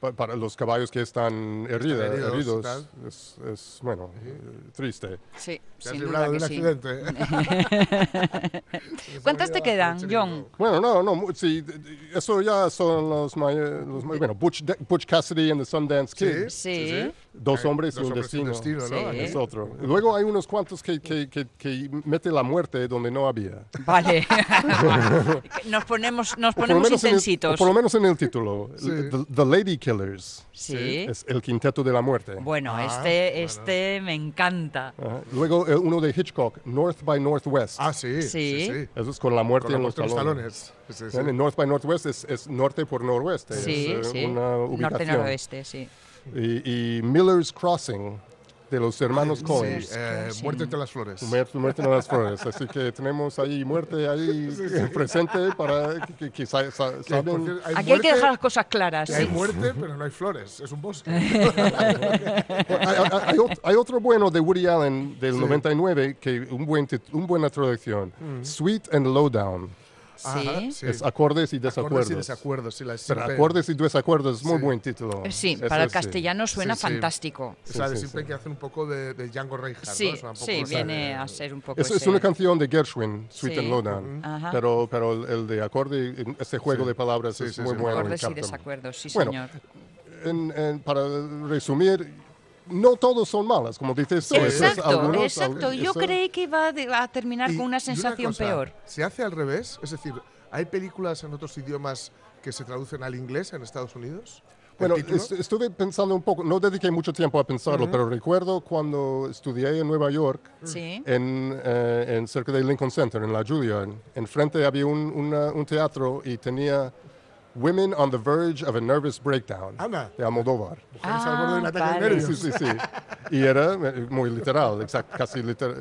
pa- para los caballos que están herida- heridos es, es, bueno, triste. Sí, Te has librado de un sí. accidente. ¿Cuántas te quedan, John? Bueno, no, no, sí, eso ya son los, may- los may- bueno, Butch, Butch Cassidy and the Sundance Kid. Sí. Dos Hay hombres y dos hombres y un destino. destino, ¿no? Sí. Es otro. Luego hay unos cuantos que, que, que, que mete la muerte donde no había. Vale. nos ponemos, nos ponemos en el, intensitos. por lo menos en el título. Sí. The, The Lady Killers. Sí. Es el quinteto de la muerte. Bueno, Ah, este, bueno. este me encanta. Ajá. Luego eh, uno de Hitchcock, North by Northwest. Ah, sí. Sí. Sí, sí. Eso es con la muerte Con la en los muerte en los talones. talones. Sí, North by Northwest es, es norte por noroeste. Sí, es eh, sí. una ubicación. Norte-noroeste, sí. Y, y Miller's Crossing, de los hermanos Coen. Sí, eh, Sí. muerte entre las flores. Muerte, muerte en las flores. Así que tenemos ahí muerte ahí presente para que, que- que sa- sa- saben. cierto, hay Aquí hay que muerte- dejar las cosas claras. hay sí. muerte, pero no hay flores. Es un bosque. hay, hay- hay ot- hay otro bueno de Woody Allen del Sí. 99 que un buen tit- un buena traducción. Sweet and Lowdown. Sí. Ajá, sí. Es acordes y desacuerdos. Acordes y desacuerdos. Sí, la Pero acordes y desacuerdos es muy Sí. buen título. Eh, Sí, Eso para el castellano suena Sí, sí. fantástico. De Sí, sí, Simpen sí. que hace un poco de, de Django Reinhardt. ¿no? Sí, Es poco sí, viene de- a ser un poco Es, es ese- una canción de Gershwin, Sweet Sí. and Lowdown. Ajá. Pero, pero el, el de acorde, este juego Sí. de palabras Sí, es sí, muy sí. bueno. Acordes y desacuerdos, sí, Bueno, señor. En- en- para resumir, no todos son malas, como dices tú. Exacto, algunos- exacto. al- Yo eso- creí que iba a terminar Y- con una sensación cosa, peor. Se hace al revés, es decir, ¿hay películas en otros idiomas que se traducen al inglés en Estados Unidos? ¿El Bueno, est- estuve pensando un poco, no dediqué mucho tiempo a pensarlo, pero recuerdo cuando estudié en Nueva York, Sí. en, eh, en cerca del Lincoln Center, en la Juilliard. Enfrente había un, una- un teatro y tenía Women on the Verge of a Nervous Breakdown Anda. de Almodóvar. Mujeres al borde de un Ah, ataque de vale. nervios. Sí, sí, sí. Y era eh, muy literal, exact- casi liter-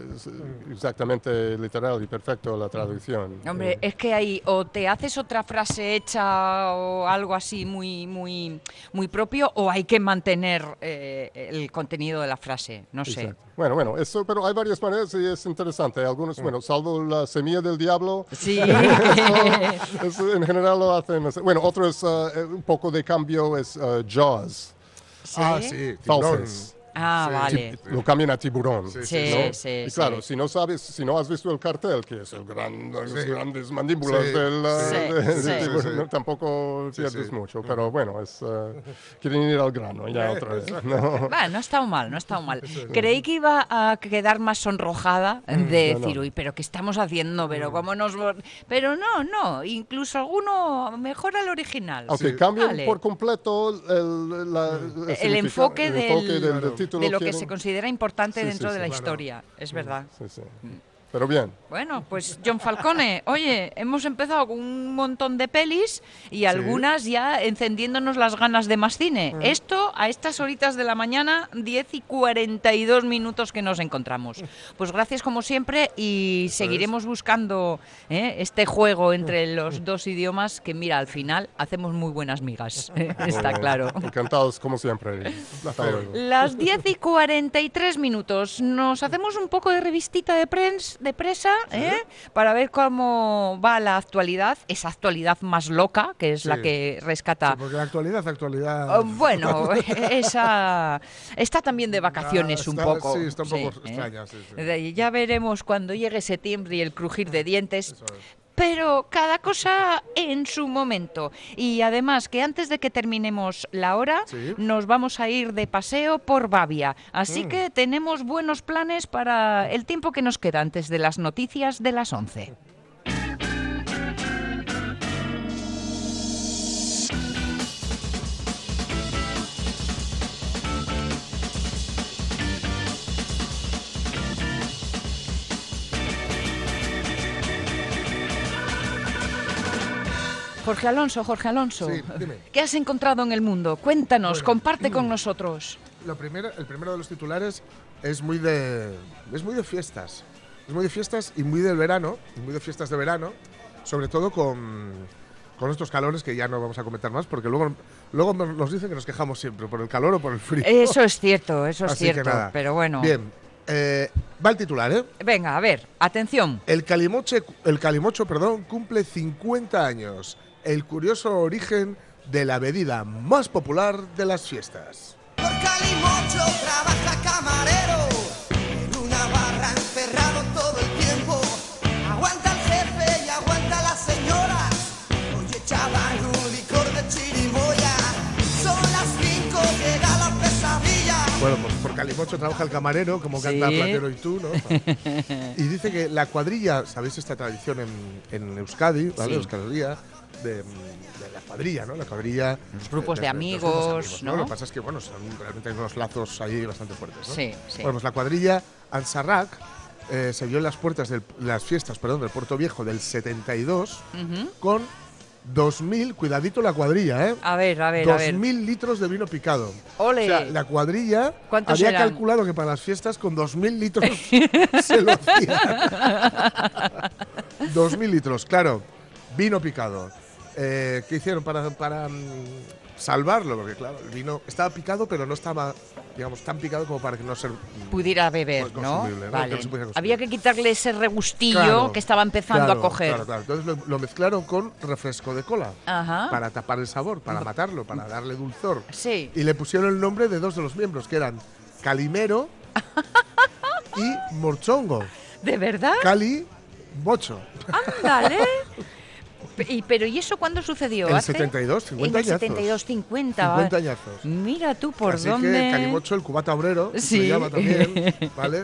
exactamente literal y perfecto la traducción. Hombre, es que ahí o te haces otra frase hecha o algo así muy, muy, muy propio, o hay que mantener eh, el contenido de la frase. No sé. Exacto. Bueno, bueno, eso, pero hay varias maneras y es interesante. Algunos, bueno, salvo la semilla del diablo, Sí. eso en general lo hacen. Bueno, otro es eh, un poco de cambio, es eh, Jaws. Ah, sí, tiburón. Ah, Sí. vale. Lo cambian a tiburón. Sí, Sí, ¿no? sí, y sí. claro, si no sabes, si no has visto el cartel, que es el gran, las grandes mandíbulas Sí, del, sí. de- sí, tiburón, tampoco pierdes sí. mucho. Pero bueno, es, uh, quieren ir al grano ya otra vez. ¿no? No ha estado mal, no ha estado mal. Creí que iba a quedar más sonrojada de Mm, no, decir, no. uy, pero ¿qué estamos haciendo? Pero cómo nos... vo-?". Pero no, no, incluso alguno mejora el original. Aunque Sí. cambian Vale. por completo el, la- el enfoque, el del, enfoque del. De lo que se considera importante Sí, dentro sí, de la. Claro. historia, es verdad. Sí, sí. Pero bien. Bueno, pues John Falcone, oye, hemos empezado con un montón de pelis y algunas ya encendiéndonos las ganas de más cine. Esto a estas horitas de la mañana, 10 y 42 minutos que nos encontramos. Pues gracias como siempre y seguiremos buscando ¿eh? este juego entre los dos idiomas que mira, al final hacemos muy buenas migas, está Eh, claro. Encantados como siempre. Hasta luego. Las 10 y 43 minutos. Nos hacemos un poco de revistita de, prens, de presa ¿eh? para ver cómo va la actualidad, esa actualidad más loca, que es la que rescata. Sí, porque la actualidad, actualidad. Oh, bueno, esa está también de vacaciones Ah, un poco. sí, está un poco ¿eh? extraña, Ya veremos cuando llegue septiembre y el crujir de dientes. Es. Pero cada cosa en su momento. Y además que antes de que terminemos la hora, Sí. nos vamos a ir de paseo por Bavia. Así Mm. que tenemos buenos planes para el tiempo que nos queda antes de las noticias de las 11. Jorge Alonso, Jorge Alonso, Sí, dime. ¿qué has encontrado en el mundo? Cuéntanos, Bueno. comparte con nosotros. Lo primero, el primero de los titulares es muy de es muy de fiestas. Es muy de fiestas y muy del verano, y muy de fiestas de verano, sobre todo con, con estos calores que ya no vamos a comentar más, porque luego, luego nos dicen que nos quejamos siempre por el calor o por el frío. Eso es cierto, eso es Así cierto. nada. Pero bueno, Bien, eh, va el titular, ¿eh? venga, a ver, atención. El calimoche, el calimocho, perdón, cumple 50 años. El curioso origen de la bebida más popular de las fiestas. Por Calimocho trabaja camarero en una barra encerrado todo el tiempo. Aguanta el jefe y aguanta las señoras. Oye chaval, un licor de chirimoya. Son las cinco, llega la pesadilla. Bueno, pues por Calimocho trabaja el camarero, como canta Sí. Platero y tú, ¿no? y dice que la cuadrilla, ¿sabéis esta tradición en, en Euskadi, ¿vale? Sí. Euskal Herria, de, de la cuadrilla, ¿no? La cuadrilla. Los grupos de amigos, grupos ¿no? Lo que pasa es que, bueno, son, realmente hay unos lazos ahí bastante fuertes, ¿no? Sí, sí. Bueno, pues la cuadrilla Ansarrak eh, se vio en las puertas de las fiestas, perdón, del Puerto Viejo del 72 Ujú. con 2.000, cuidadito la cuadrilla, ¿eh? A ver, a ver, a ver. 2.000 litros de vino picado. Ole. O sea, la cuadrilla ¿Cuántos había eran? calculado que para las fiestas con 2.000 litros se lo hacía. 2.000 litros, claro. Vino picado. Eh, ¿Qué hicieron para, para mm, salvarlo? Porque, claro, el vino estaba picado, pero no estaba, digamos, tan picado como para que no ser. Pudiera beber, ¿no? ¿no? Vale. Que no se. Había que quitarle ese regustillo Claro, que estaba empezando claro, a coger. Claro, claro. Entonces lo, lo mezclaron con refresco de cola. Ajá. Para tapar el sabor, para matarlo, para darle dulzor. Sí. y le pusieron el nombre de dos de los miembros, que eran Calimero y Morchongo. ¿De verdad? Cali Bocho. Ándale. Y, pero ¿y eso cuándo sucedió? En el ¿Hace? 72, 50 En añazos. 72, 50. 50 va. añazos. Mira tú por Así dónde. que Calimocho, el cubata obrero, se Sí. le llama también, ¿vale?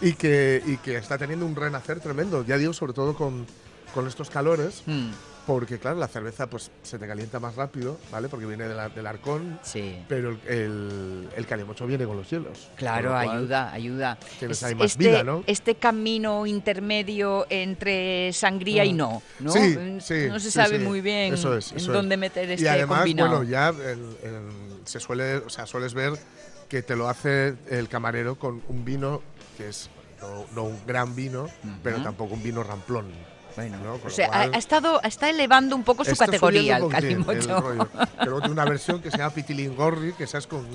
Y que, y que está teniendo un renacer tremendo. Ya digo, sobre todo con, con estos calores, Mm, porque claro, la cerveza pues se te calienta más rápido, ¿vale? Porque viene de la- del arcón, sí. pero el, el, el calimocho viene con los hielos. Claro, cual, ayuda, ayuda. Es- ahí más este, vida, ¿no? este camino intermedio entre sangría y no, ¿no? Mm. Sí, Mm, sí, No se sabe muy bien Eso es, en dónde es. meter este y además, combinado. bueno, ya el- el- se suele, o sea, sueles ver que te lo hace el camarero con un vino que es no, no un gran vino, pero tampoco un vino ramplón. Bueno, ¿no? O sea, ha, cual, ha estado, está elevando un poco su categoría el calimocho. luego tiene una versión que se llama Pitilingorri, que es con,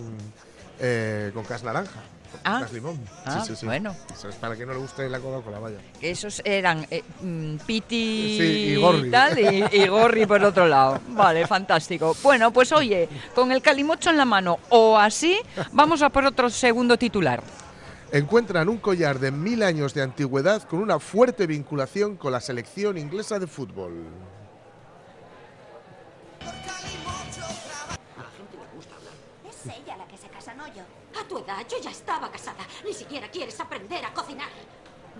eh, con cas naranja. Ah. limón. Ah, sí, sí, sí. bueno. Eso es para que no le guste la Coca-Cola, vaya. Que esos eran eh, mm, Piti y Gorri. tal, y, y Gorri por otro lado. Vale, fantástico. Bueno, pues oye, con el calimocho en la mano o así, vamos a por otro segundo titular. Encuentran un collar de mil años de antigüedad con una fuerte vinculación con la selección inglesa de fútbol. Por Calimocho trabaja. Es ella la que se casa, no yo. A tu edad yo ya estaba casada. Ni siquiera quieres aprender a cocinar.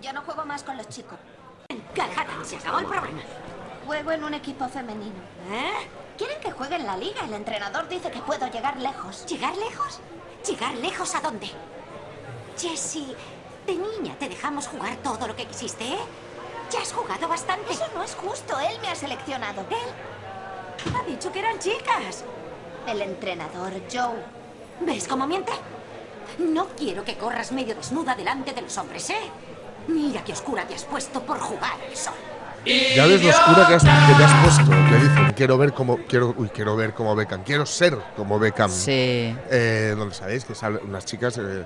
Yo no juego más con los chicos. Manhattan, se acabó el problema. Juego en un equipo femenino. ¿Eh? Quieren que juegue en la liga. El entrenador dice que puedo llegar lejos. ¿Llegar lejos? ¿Llegar lejos a dónde? Jessie, De niña te dejamos jugar todo lo que quisiste, ¿eh? Ya has jugado bastante. Eso no es justo. Él me ha seleccionado. Él ha dicho que eran chicas. El entrenador, Joe. ¿Ves cómo miente? No quiero que corras medio desnuda delante de los hombres, ¿eh? Mira qué oscura te has puesto por jugar al sol. Ya ves lo oscura que, has, que te has puesto. Le dicen, quiero ver cómo, quiero, uy, quiero ver cómo Beckham, quiero ser como Beckham. Sí. Eh, donde sabéis que salen unas chicas, eh,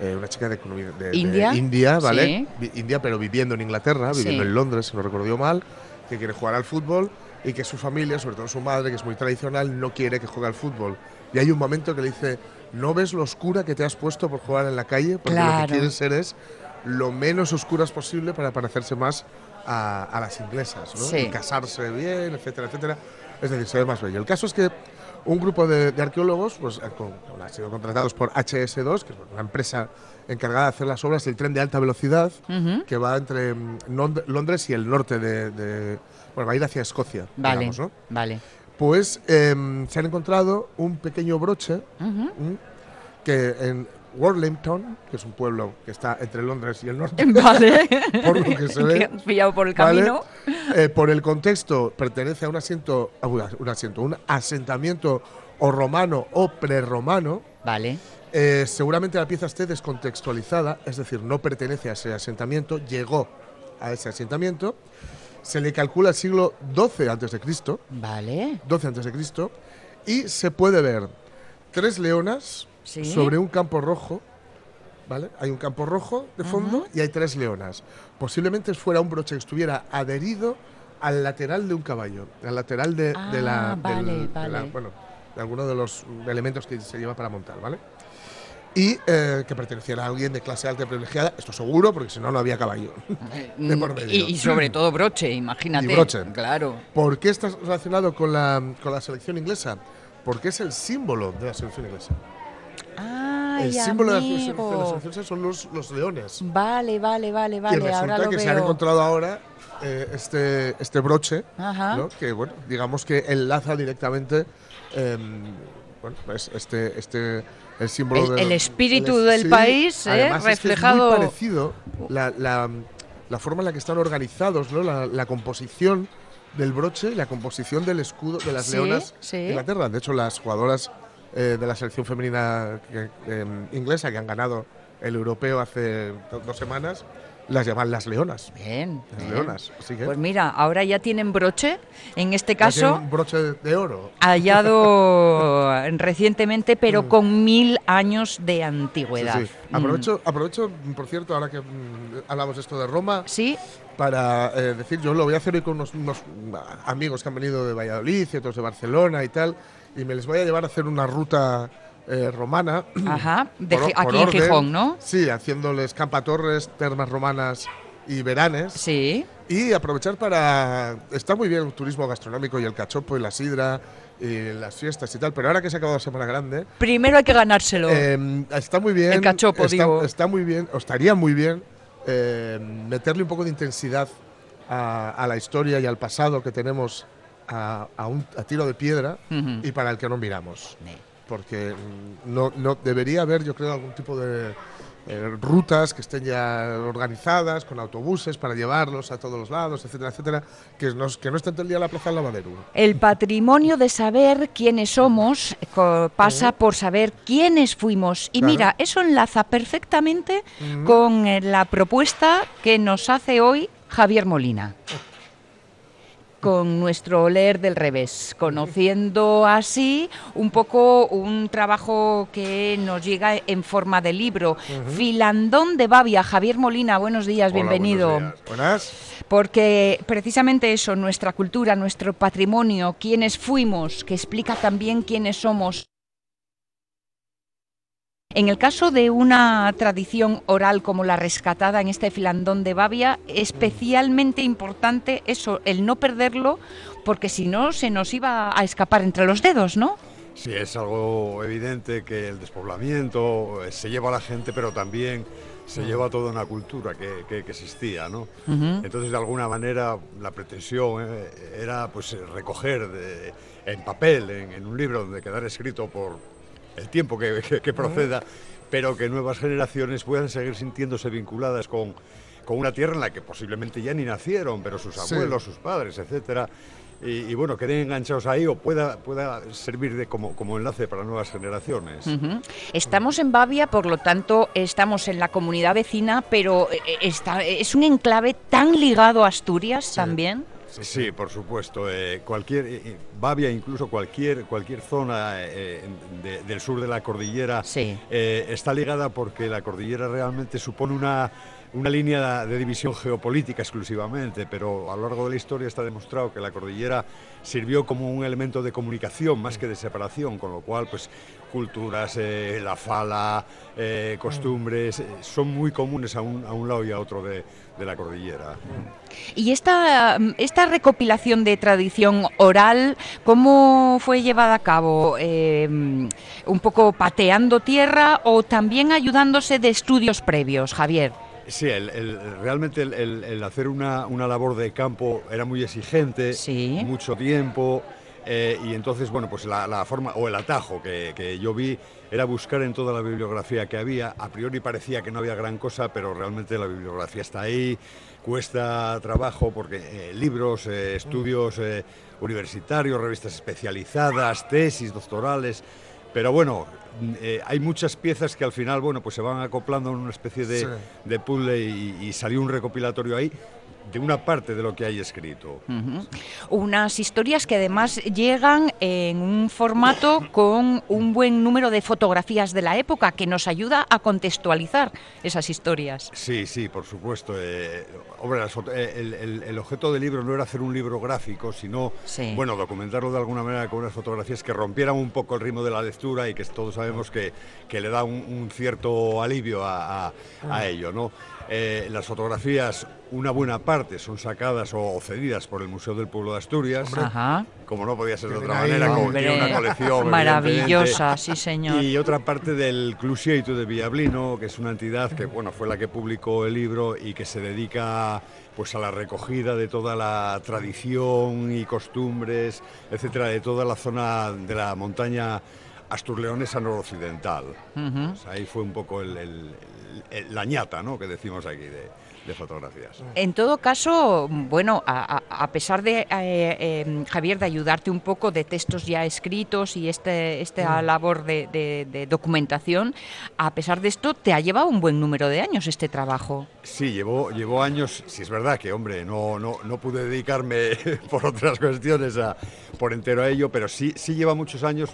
eh, una chica de, de- de ¿India? India, ¿vale? Sí. India, pero viviendo en Inglaterra, viviendo Sí. en Londres, si no recuerdo mal, que quiere jugar al fútbol y que su familia, sobre todo su madre, que es muy tradicional, no quiere que juegue al fútbol. Y hay un momento que le dice, ¿no ves lo oscura que te has puesto por jugar en la calle? Porque lo Claro. que quieres ser es lo menos oscuras posible para parecerse más a, a las inglesas, ¿no? Sí. Y casarse bien, etcétera, etcétera. Es decir, se ve más bello. El caso es que un grupo de, de arqueólogos pues, eh, con- han sido contratados por HS2, que es una empresa encargada de hacer las obras del tren de alta velocidad que va entre mm, Lond- Londres y el norte de, de- Bueno, va a ir hacia Escocia, Vale. digamos, ¿no? Vale. Pues em, se han encontrado un pequeño broche que en Worlington, que es un pueblo que está entre Londres y el norte, Vale. por lo que se ve, pillado por el ¿vale? camino. Eh, por el contexto, pertenece a un asiento, a un asiento, un asentamiento o romano o prerromano. Vale. Eh, seguramente la pieza esté descontextualizada, es decir, no pertenece a ese asentamiento, llegó a ese asentamiento. Se le calcula el siglo XII antes de Cristo, Vale. 12 antes de Cristo, y se puede ver tres leonas Sí. sobre un campo rojo, ¿vale? Hay un campo rojo de fondo y hay tres leonas. Posiblemente fuera un broche que estuviera adherido al lateral de un caballo, al lateral de, de la, Ah, vale, del- de vale. la- bueno, de alguno de los elementos que se lleva para montar, ¿vale? Y eh, que perteneciera a alguien de clase alta y privilegiada, esto seguro, porque si no, no había caballo. de por medio. Y, y sobre todo broche, imagínate. Y broche. Claro. ¿Por qué está relacionado con la, con la selección inglesa? Porque es el símbolo de la selección inglesa. Ay, el símbolo de la, amigo. de la inglesa son los, los leones. Vale, vale, vale, y vale. resulta Ahora lo que veo. se han encontrado ahora eh, este, este broche. ¿no? que bueno, digamos que enlaza directamente eh, bueno, pues este, este, el símbolo El- del- el espíritu el- del país, ¿eh? además es que es reflejado. muy parecido la, la- la forma en la que están organizados, ¿no? la, la composición del broche y la composición del escudo de las Sí, leonas sí. de Inglaterra. De hecho, las jugadoras eh, de la selección femenina que- em, inglesa que han ganado el europeo hace do- dos semanas las llaman las leonas. Bien. Las bien. leonas. Así que Pues mira, ahora ya tienen broche. En este caso, un broche de, oro. hallado recientemente, pero con mil años de Mm. Sí, antigüedad. sí. Aprovecho, aprovecho, por cierto, ahora que mm, hablamos de esto de Roma, Mm. Sí, para eh, decir, yo lo voy a hacer hoy con unos, unos amigos que han venido de Valladolid y otros de Barcelona y tal, y me les voy a llevar a hacer una ruta eh, romana. ajá. de por- Gi- por aquí en orden. Gijón, ¿no? Sí, haciéndoles Campatorres, termas romanas y veranes. Sí. Y aprovechar para... Está muy bien el turismo gastronómico y el cachopo y la sidra y las fiestas y tal, pero ahora que se ha acabado la Semana Grande, Primero hay que ganárselo. eh, está muy bien. El cachopo, está, digo. Está muy bien, o estaría muy bien, eh, meterle un poco de intensidad a, a la historia y al pasado que tenemos a, a un, a tiro de piedra y para el que no miramos. Porque mm, no, no debería haber, yo creo, algún tipo de eh, rutas que estén ya organizadas con autobuses para llevarlos a todos los lados, etcétera, etcétera, que, nos, que no estén todo el día en la plaza del lavadero. El patrimonio de saber quiénes somos pasa por saber quiénes fuimos. Y Claro. mira, eso enlaza perfectamente con eh, la propuesta que nos hace hoy Javier Molina. Con nuestro leer del revés, conociendo así un poco un trabajo que nos llega en forma de libro. Filandón de Bavia, Javier Molina, buenos días, Hola, bienvenido. buenos días. Buenas. Porque precisamente eso, nuestra cultura, nuestro patrimonio, quiénes fuimos, que explica también quiénes somos. En el caso de una tradición oral como la rescatada en este filandón de Bavia, especialmente importante eso, el no perderlo, porque si no se nos iba a escapar entre los dedos, ¿no? Sí, es algo evidente que el despoblamiento eh, se lleva a la gente, pero también se lleva toda una cultura que, que- que existía, ¿no? Entonces, de alguna manera, la pretensión eh, era pues recoger de- en papel, en, en un libro donde quedara escrito por el tiempo que, que- que proceda, pero que nuevas generaciones puedan seguir sintiéndose vinculadas con, con una tierra en la que posiblemente ya ni nacieron, pero sus Sí. abuelos, sus padres, etcétera. Y, y bueno, queden enganchados ahí o pueda, pueda servir de como, como enlace para nuevas generaciones. Estamos en Bavia, por lo tanto, estamos en la comunidad vecina, pero eh, está, es un enclave tan ligado a Asturias también. Sí, por supuesto. eh, cualquier eh, eh, Bavia, incluso cualquier cualquier zona eh, de- del sur de la cordillera Sí. eh, está ligada porque la cordillera realmente supone una una línea de división geopolítica exclusivamente, pero a lo largo de la historia está demostrado que la cordillera sirvió como un elemento de comunicación más que de separación, con lo cual, pues, culturas, eh, la fala, eh, costumbres, eh, son muy comunes a un, a un lado y a otro de, de la cordillera. Y esta, esta recopilación de tradición oral, ¿cómo fue llevada a cabo? Eh, ¿Un poco pateando tierra o también ayudándose de estudios previos, Javier? Sí, el- el- realmente el, hacer una, una labor de campo era muy exigente, Sí. mucho tiempo, eh, y entonces, bueno, pues la, la forma, o el atajo que, que yo vi era buscar en toda la bibliografía que había. A priori parecía que no había gran cosa, pero realmente la bibliografía está ahí, cuesta trabajo porque eh, libros, eh, estudios universitarios, revistas especializadas, tesis doctorales. Pero bueno, eh, hay muchas piezas que al final, bueno, pues se van acoplando en una especie de, Sí. de puzzle y, y salió un recopilatorio ahí de una parte de lo que hay escrito. Unas historias que además llegan en un formato con un buen número de fotografías de la época que nos ayuda a contextualizar esas historias. Sí, sí, por supuesto. eh, hombre, eh, el, el- el objeto del libro no era hacer un libro gráfico, sino, Sí. bueno, documentarlo de alguna manera con unas fotografías que rompieran un poco el ritmo de la lectura y que todos sabemos que, que le da un, un cierto alivio a, a- a ello, ¿no? Eh, las fotografías, una buena parte son sacadas o, cedidas por el Museo del Pueblo de Asturias, Ajá. como no podía ser de otra manera, como Hombre, tiene una colección maravillosa, sí señor. Y otra parte del Clusieitu de Villablino, que es una entidad que bueno, fue la que publicó el libro y que se dedica pues a la recogida de toda la tradición y costumbres, etcétera, de toda la zona de la montaña asturleonesa noroccidental. Ujú. O sea, ahí fue un poco el- el- el- la ñata, ¿no? que decimos aquí de, de fotografías. En todo caso, bueno, a, pesar de, eh, eh, Javier, de ayudarte un poco de textos ya escritos y este, esta labor de, de- de documentación, a pesar de esto, te ha llevado un buen número de años este trabajo. Sí, llevó, llevó años, sí es verdad que, hombre, no, no, no pude dedicarme por otras cuestiones a, por entero a ello, pero sí, sí lleva muchos años,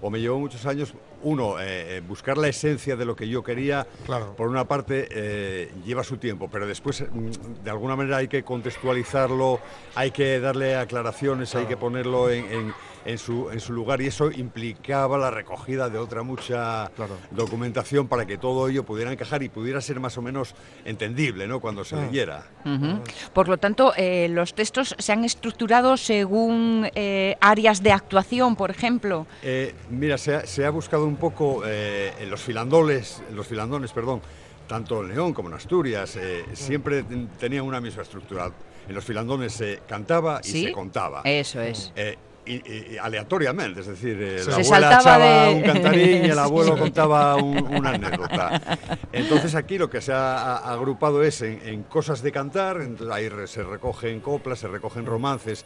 o me llevó muchos años, uno, eh, eh, buscar la esencia de lo que yo quería, Claro. por una parte, eh, lleva su tiempo, pero después, mm, de alguna manera, hay que contextualizarlo, hay que darle aclaraciones, hay que ponerlo en, en- en su, en su lugar, y eso implicaba la recogida de otra mucha Claro. documentación para que todo ello pudiera encajar y pudiera ser más o menos entendible ¿no? cuando Ah. se leyera. Ujú. Por lo tanto, eh, los textos se han estructurado según eh, áreas de actuación, por ejemplo. Eh, mira, se ha, se ha buscado un poco eh, en los filandoles, en los filandones, perdón, tanto en León como en Asturias, eh, siempre ten- tenían una misma estructura. En los filandones se cantaba y ¿Sí? se contaba. Eso es. Eh, y, y- y aleatoriamente, es decir, eh, la Se abuela echaba de- un cantarín y el abuelo contaba un- una anécdota. Entonces aquí lo que se ha agrupado es en, en cosas de cantar, entonces ahí se recogen coplas, se recogen romances,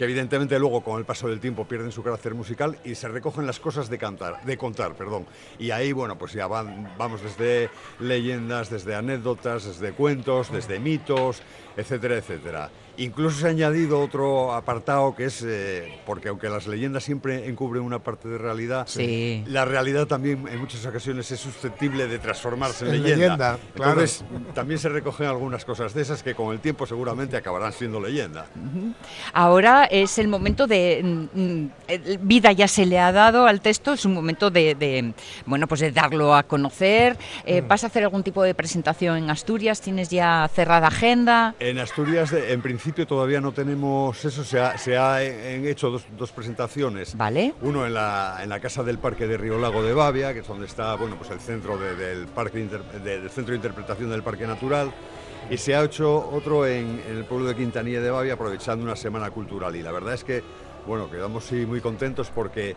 que evidentemente luego con el paso del tiempo pierden su carácter musical y se recogen las cosas de cantar, de contar, perdón. Y ahí, bueno, pues ya van, vamos desde leyendas, desde anécdotas, desde cuentos, desde mitos, etcétera, etcétera. Incluso se ha añadido otro apartado que es, eh, porque aunque las leyendas siempre encubren una parte de realidad, Sí. la realidad también en muchas ocasiones es susceptible de transformarse en, En leyenda. leyenda, claro. Entonces, también se recogen algunas cosas de esas que con el tiempo seguramente acabarán siendo leyenda. Ahora es el momento de mm, mm, vida ya se le ha dado al texto, es un momento de, de, bueno pues de darlo a conocer. Eh, ¿Vas a hacer algún tipo de presentación en Asturias? ¿Tienes ya cerrada agenda? En Asturias, en principio, todavía no tenemos eso. Se ha, se ha en- hecho dos, dos presentaciones. Vale. Uno en la, en la Casa del Parque de Río Lago de Bavia, que es donde está bueno, pues el centro de- del, parque de- del centro de interpretación del Parque Natural. Y se ha hecho otro en, el pueblo de Quintanilla de Bavia, aprovechando una semana cultural. Y la verdad es que, bueno, quedamos muy contentos porque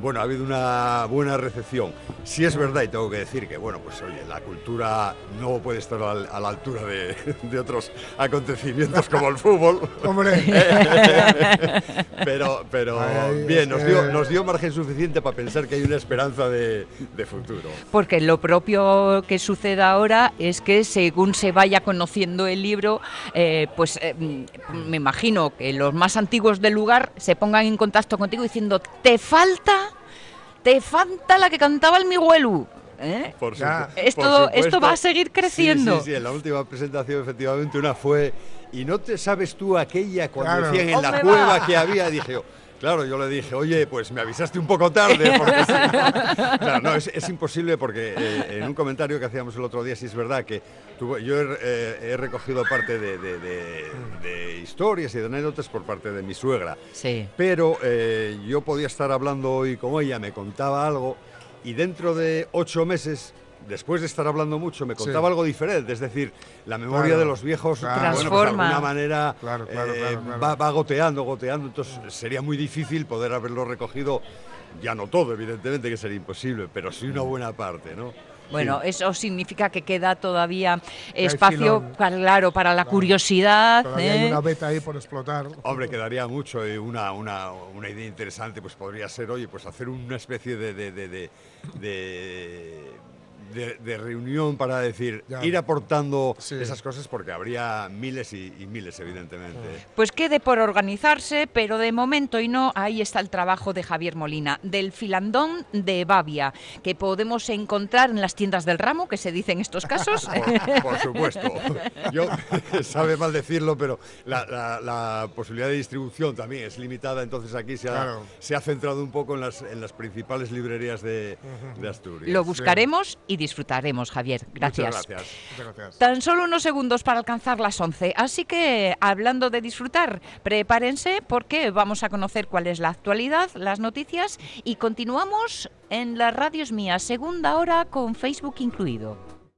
bueno, ha habido una buena recepción. Sí es verdad y tengo que decir que, bueno, pues oye, la cultura no puede estar al- a la altura de, de otros acontecimientos como el fútbol. Hombre, Pero, pero Ay, bien, nos dio, nos dio margen suficiente para pensar que hay una esperanza de, de futuro. Porque lo propio que sucede ahora es que según se vaya conociendo el libro, eh, pues eh, mm, me imagino que los más antiguos del lugar se pongan en contacto contigo diciendo, te falta, te falta la que cantaba el Miguelu. ¿Eh? Por Ya. Esto- por esto supuesto. va a seguir creciendo. Sí, sí, sí, en la última presentación efectivamente una fue, y no te sabes tú aquella cuando Claro. decían en la ¡Hombre, cueva va! que había, dije yo. Claro, yo le dije, oye, pues me avisaste un poco tarde. Porque sí". Claro, no, es, es imposible porque eh, en un comentario que hacíamos el otro día, sí es verdad que tuvo- yo he, eh, he recogido parte de, de- de- de historias y de anécdotas por parte de mi suegra. Sí. Pero eh, yo podía estar hablando hoy con ella, me contaba algo y dentro de ocho meses, después de estar hablando mucho, me contaba Sí. algo diferente. Es decir, la memoria Claro, de los viejos, claro. bueno, pues de Transforma. alguna manera Claro, claro, eh. Va, va goteando, goteando. Entonces sería muy difícil poder haberlo recogido. Ya no todo, evidentemente, que sería imposible, pero sí una buena parte, ¿no? Bueno, Sí. eso significa que queda todavía espacio, claro, para la curiosidad. todavía hay ¿eh? una beta ahí por explotar. Hombre, quedaría mucho y una, una, una idea interesante pues podría ser, oye, pues hacer una especie de, de, de, de, de- de- reunión para decir, Ya. ir aportando Sí. esas cosas porque habría miles y, y miles, evidentemente. Pues quede por organizarse, pero de momento y no, ahí está el trabajo de Javier Molina, del filandón de Bavia, que podemos encontrar en las tiendas del ramo, que se dice en estos casos. Por, por supuesto. Yo, sabe mal decirlo, pero la, la- la posibilidad de distribución también es limitada, entonces aquí se ha, Claro. se ha centrado un poco en las, en las principales librerías de, de Asturias. Lo buscaremos y disfrutaremos, Javier. Gracias. Muchas gracias. Muchas gracias. Tan solo unos segundos para alcanzar las 11. Así que, hablando de disfrutar, prepárense porque vamos a conocer cuál es la actualidad, las noticias y continuamos en las radios mías, segunda hora con Facebook incluido.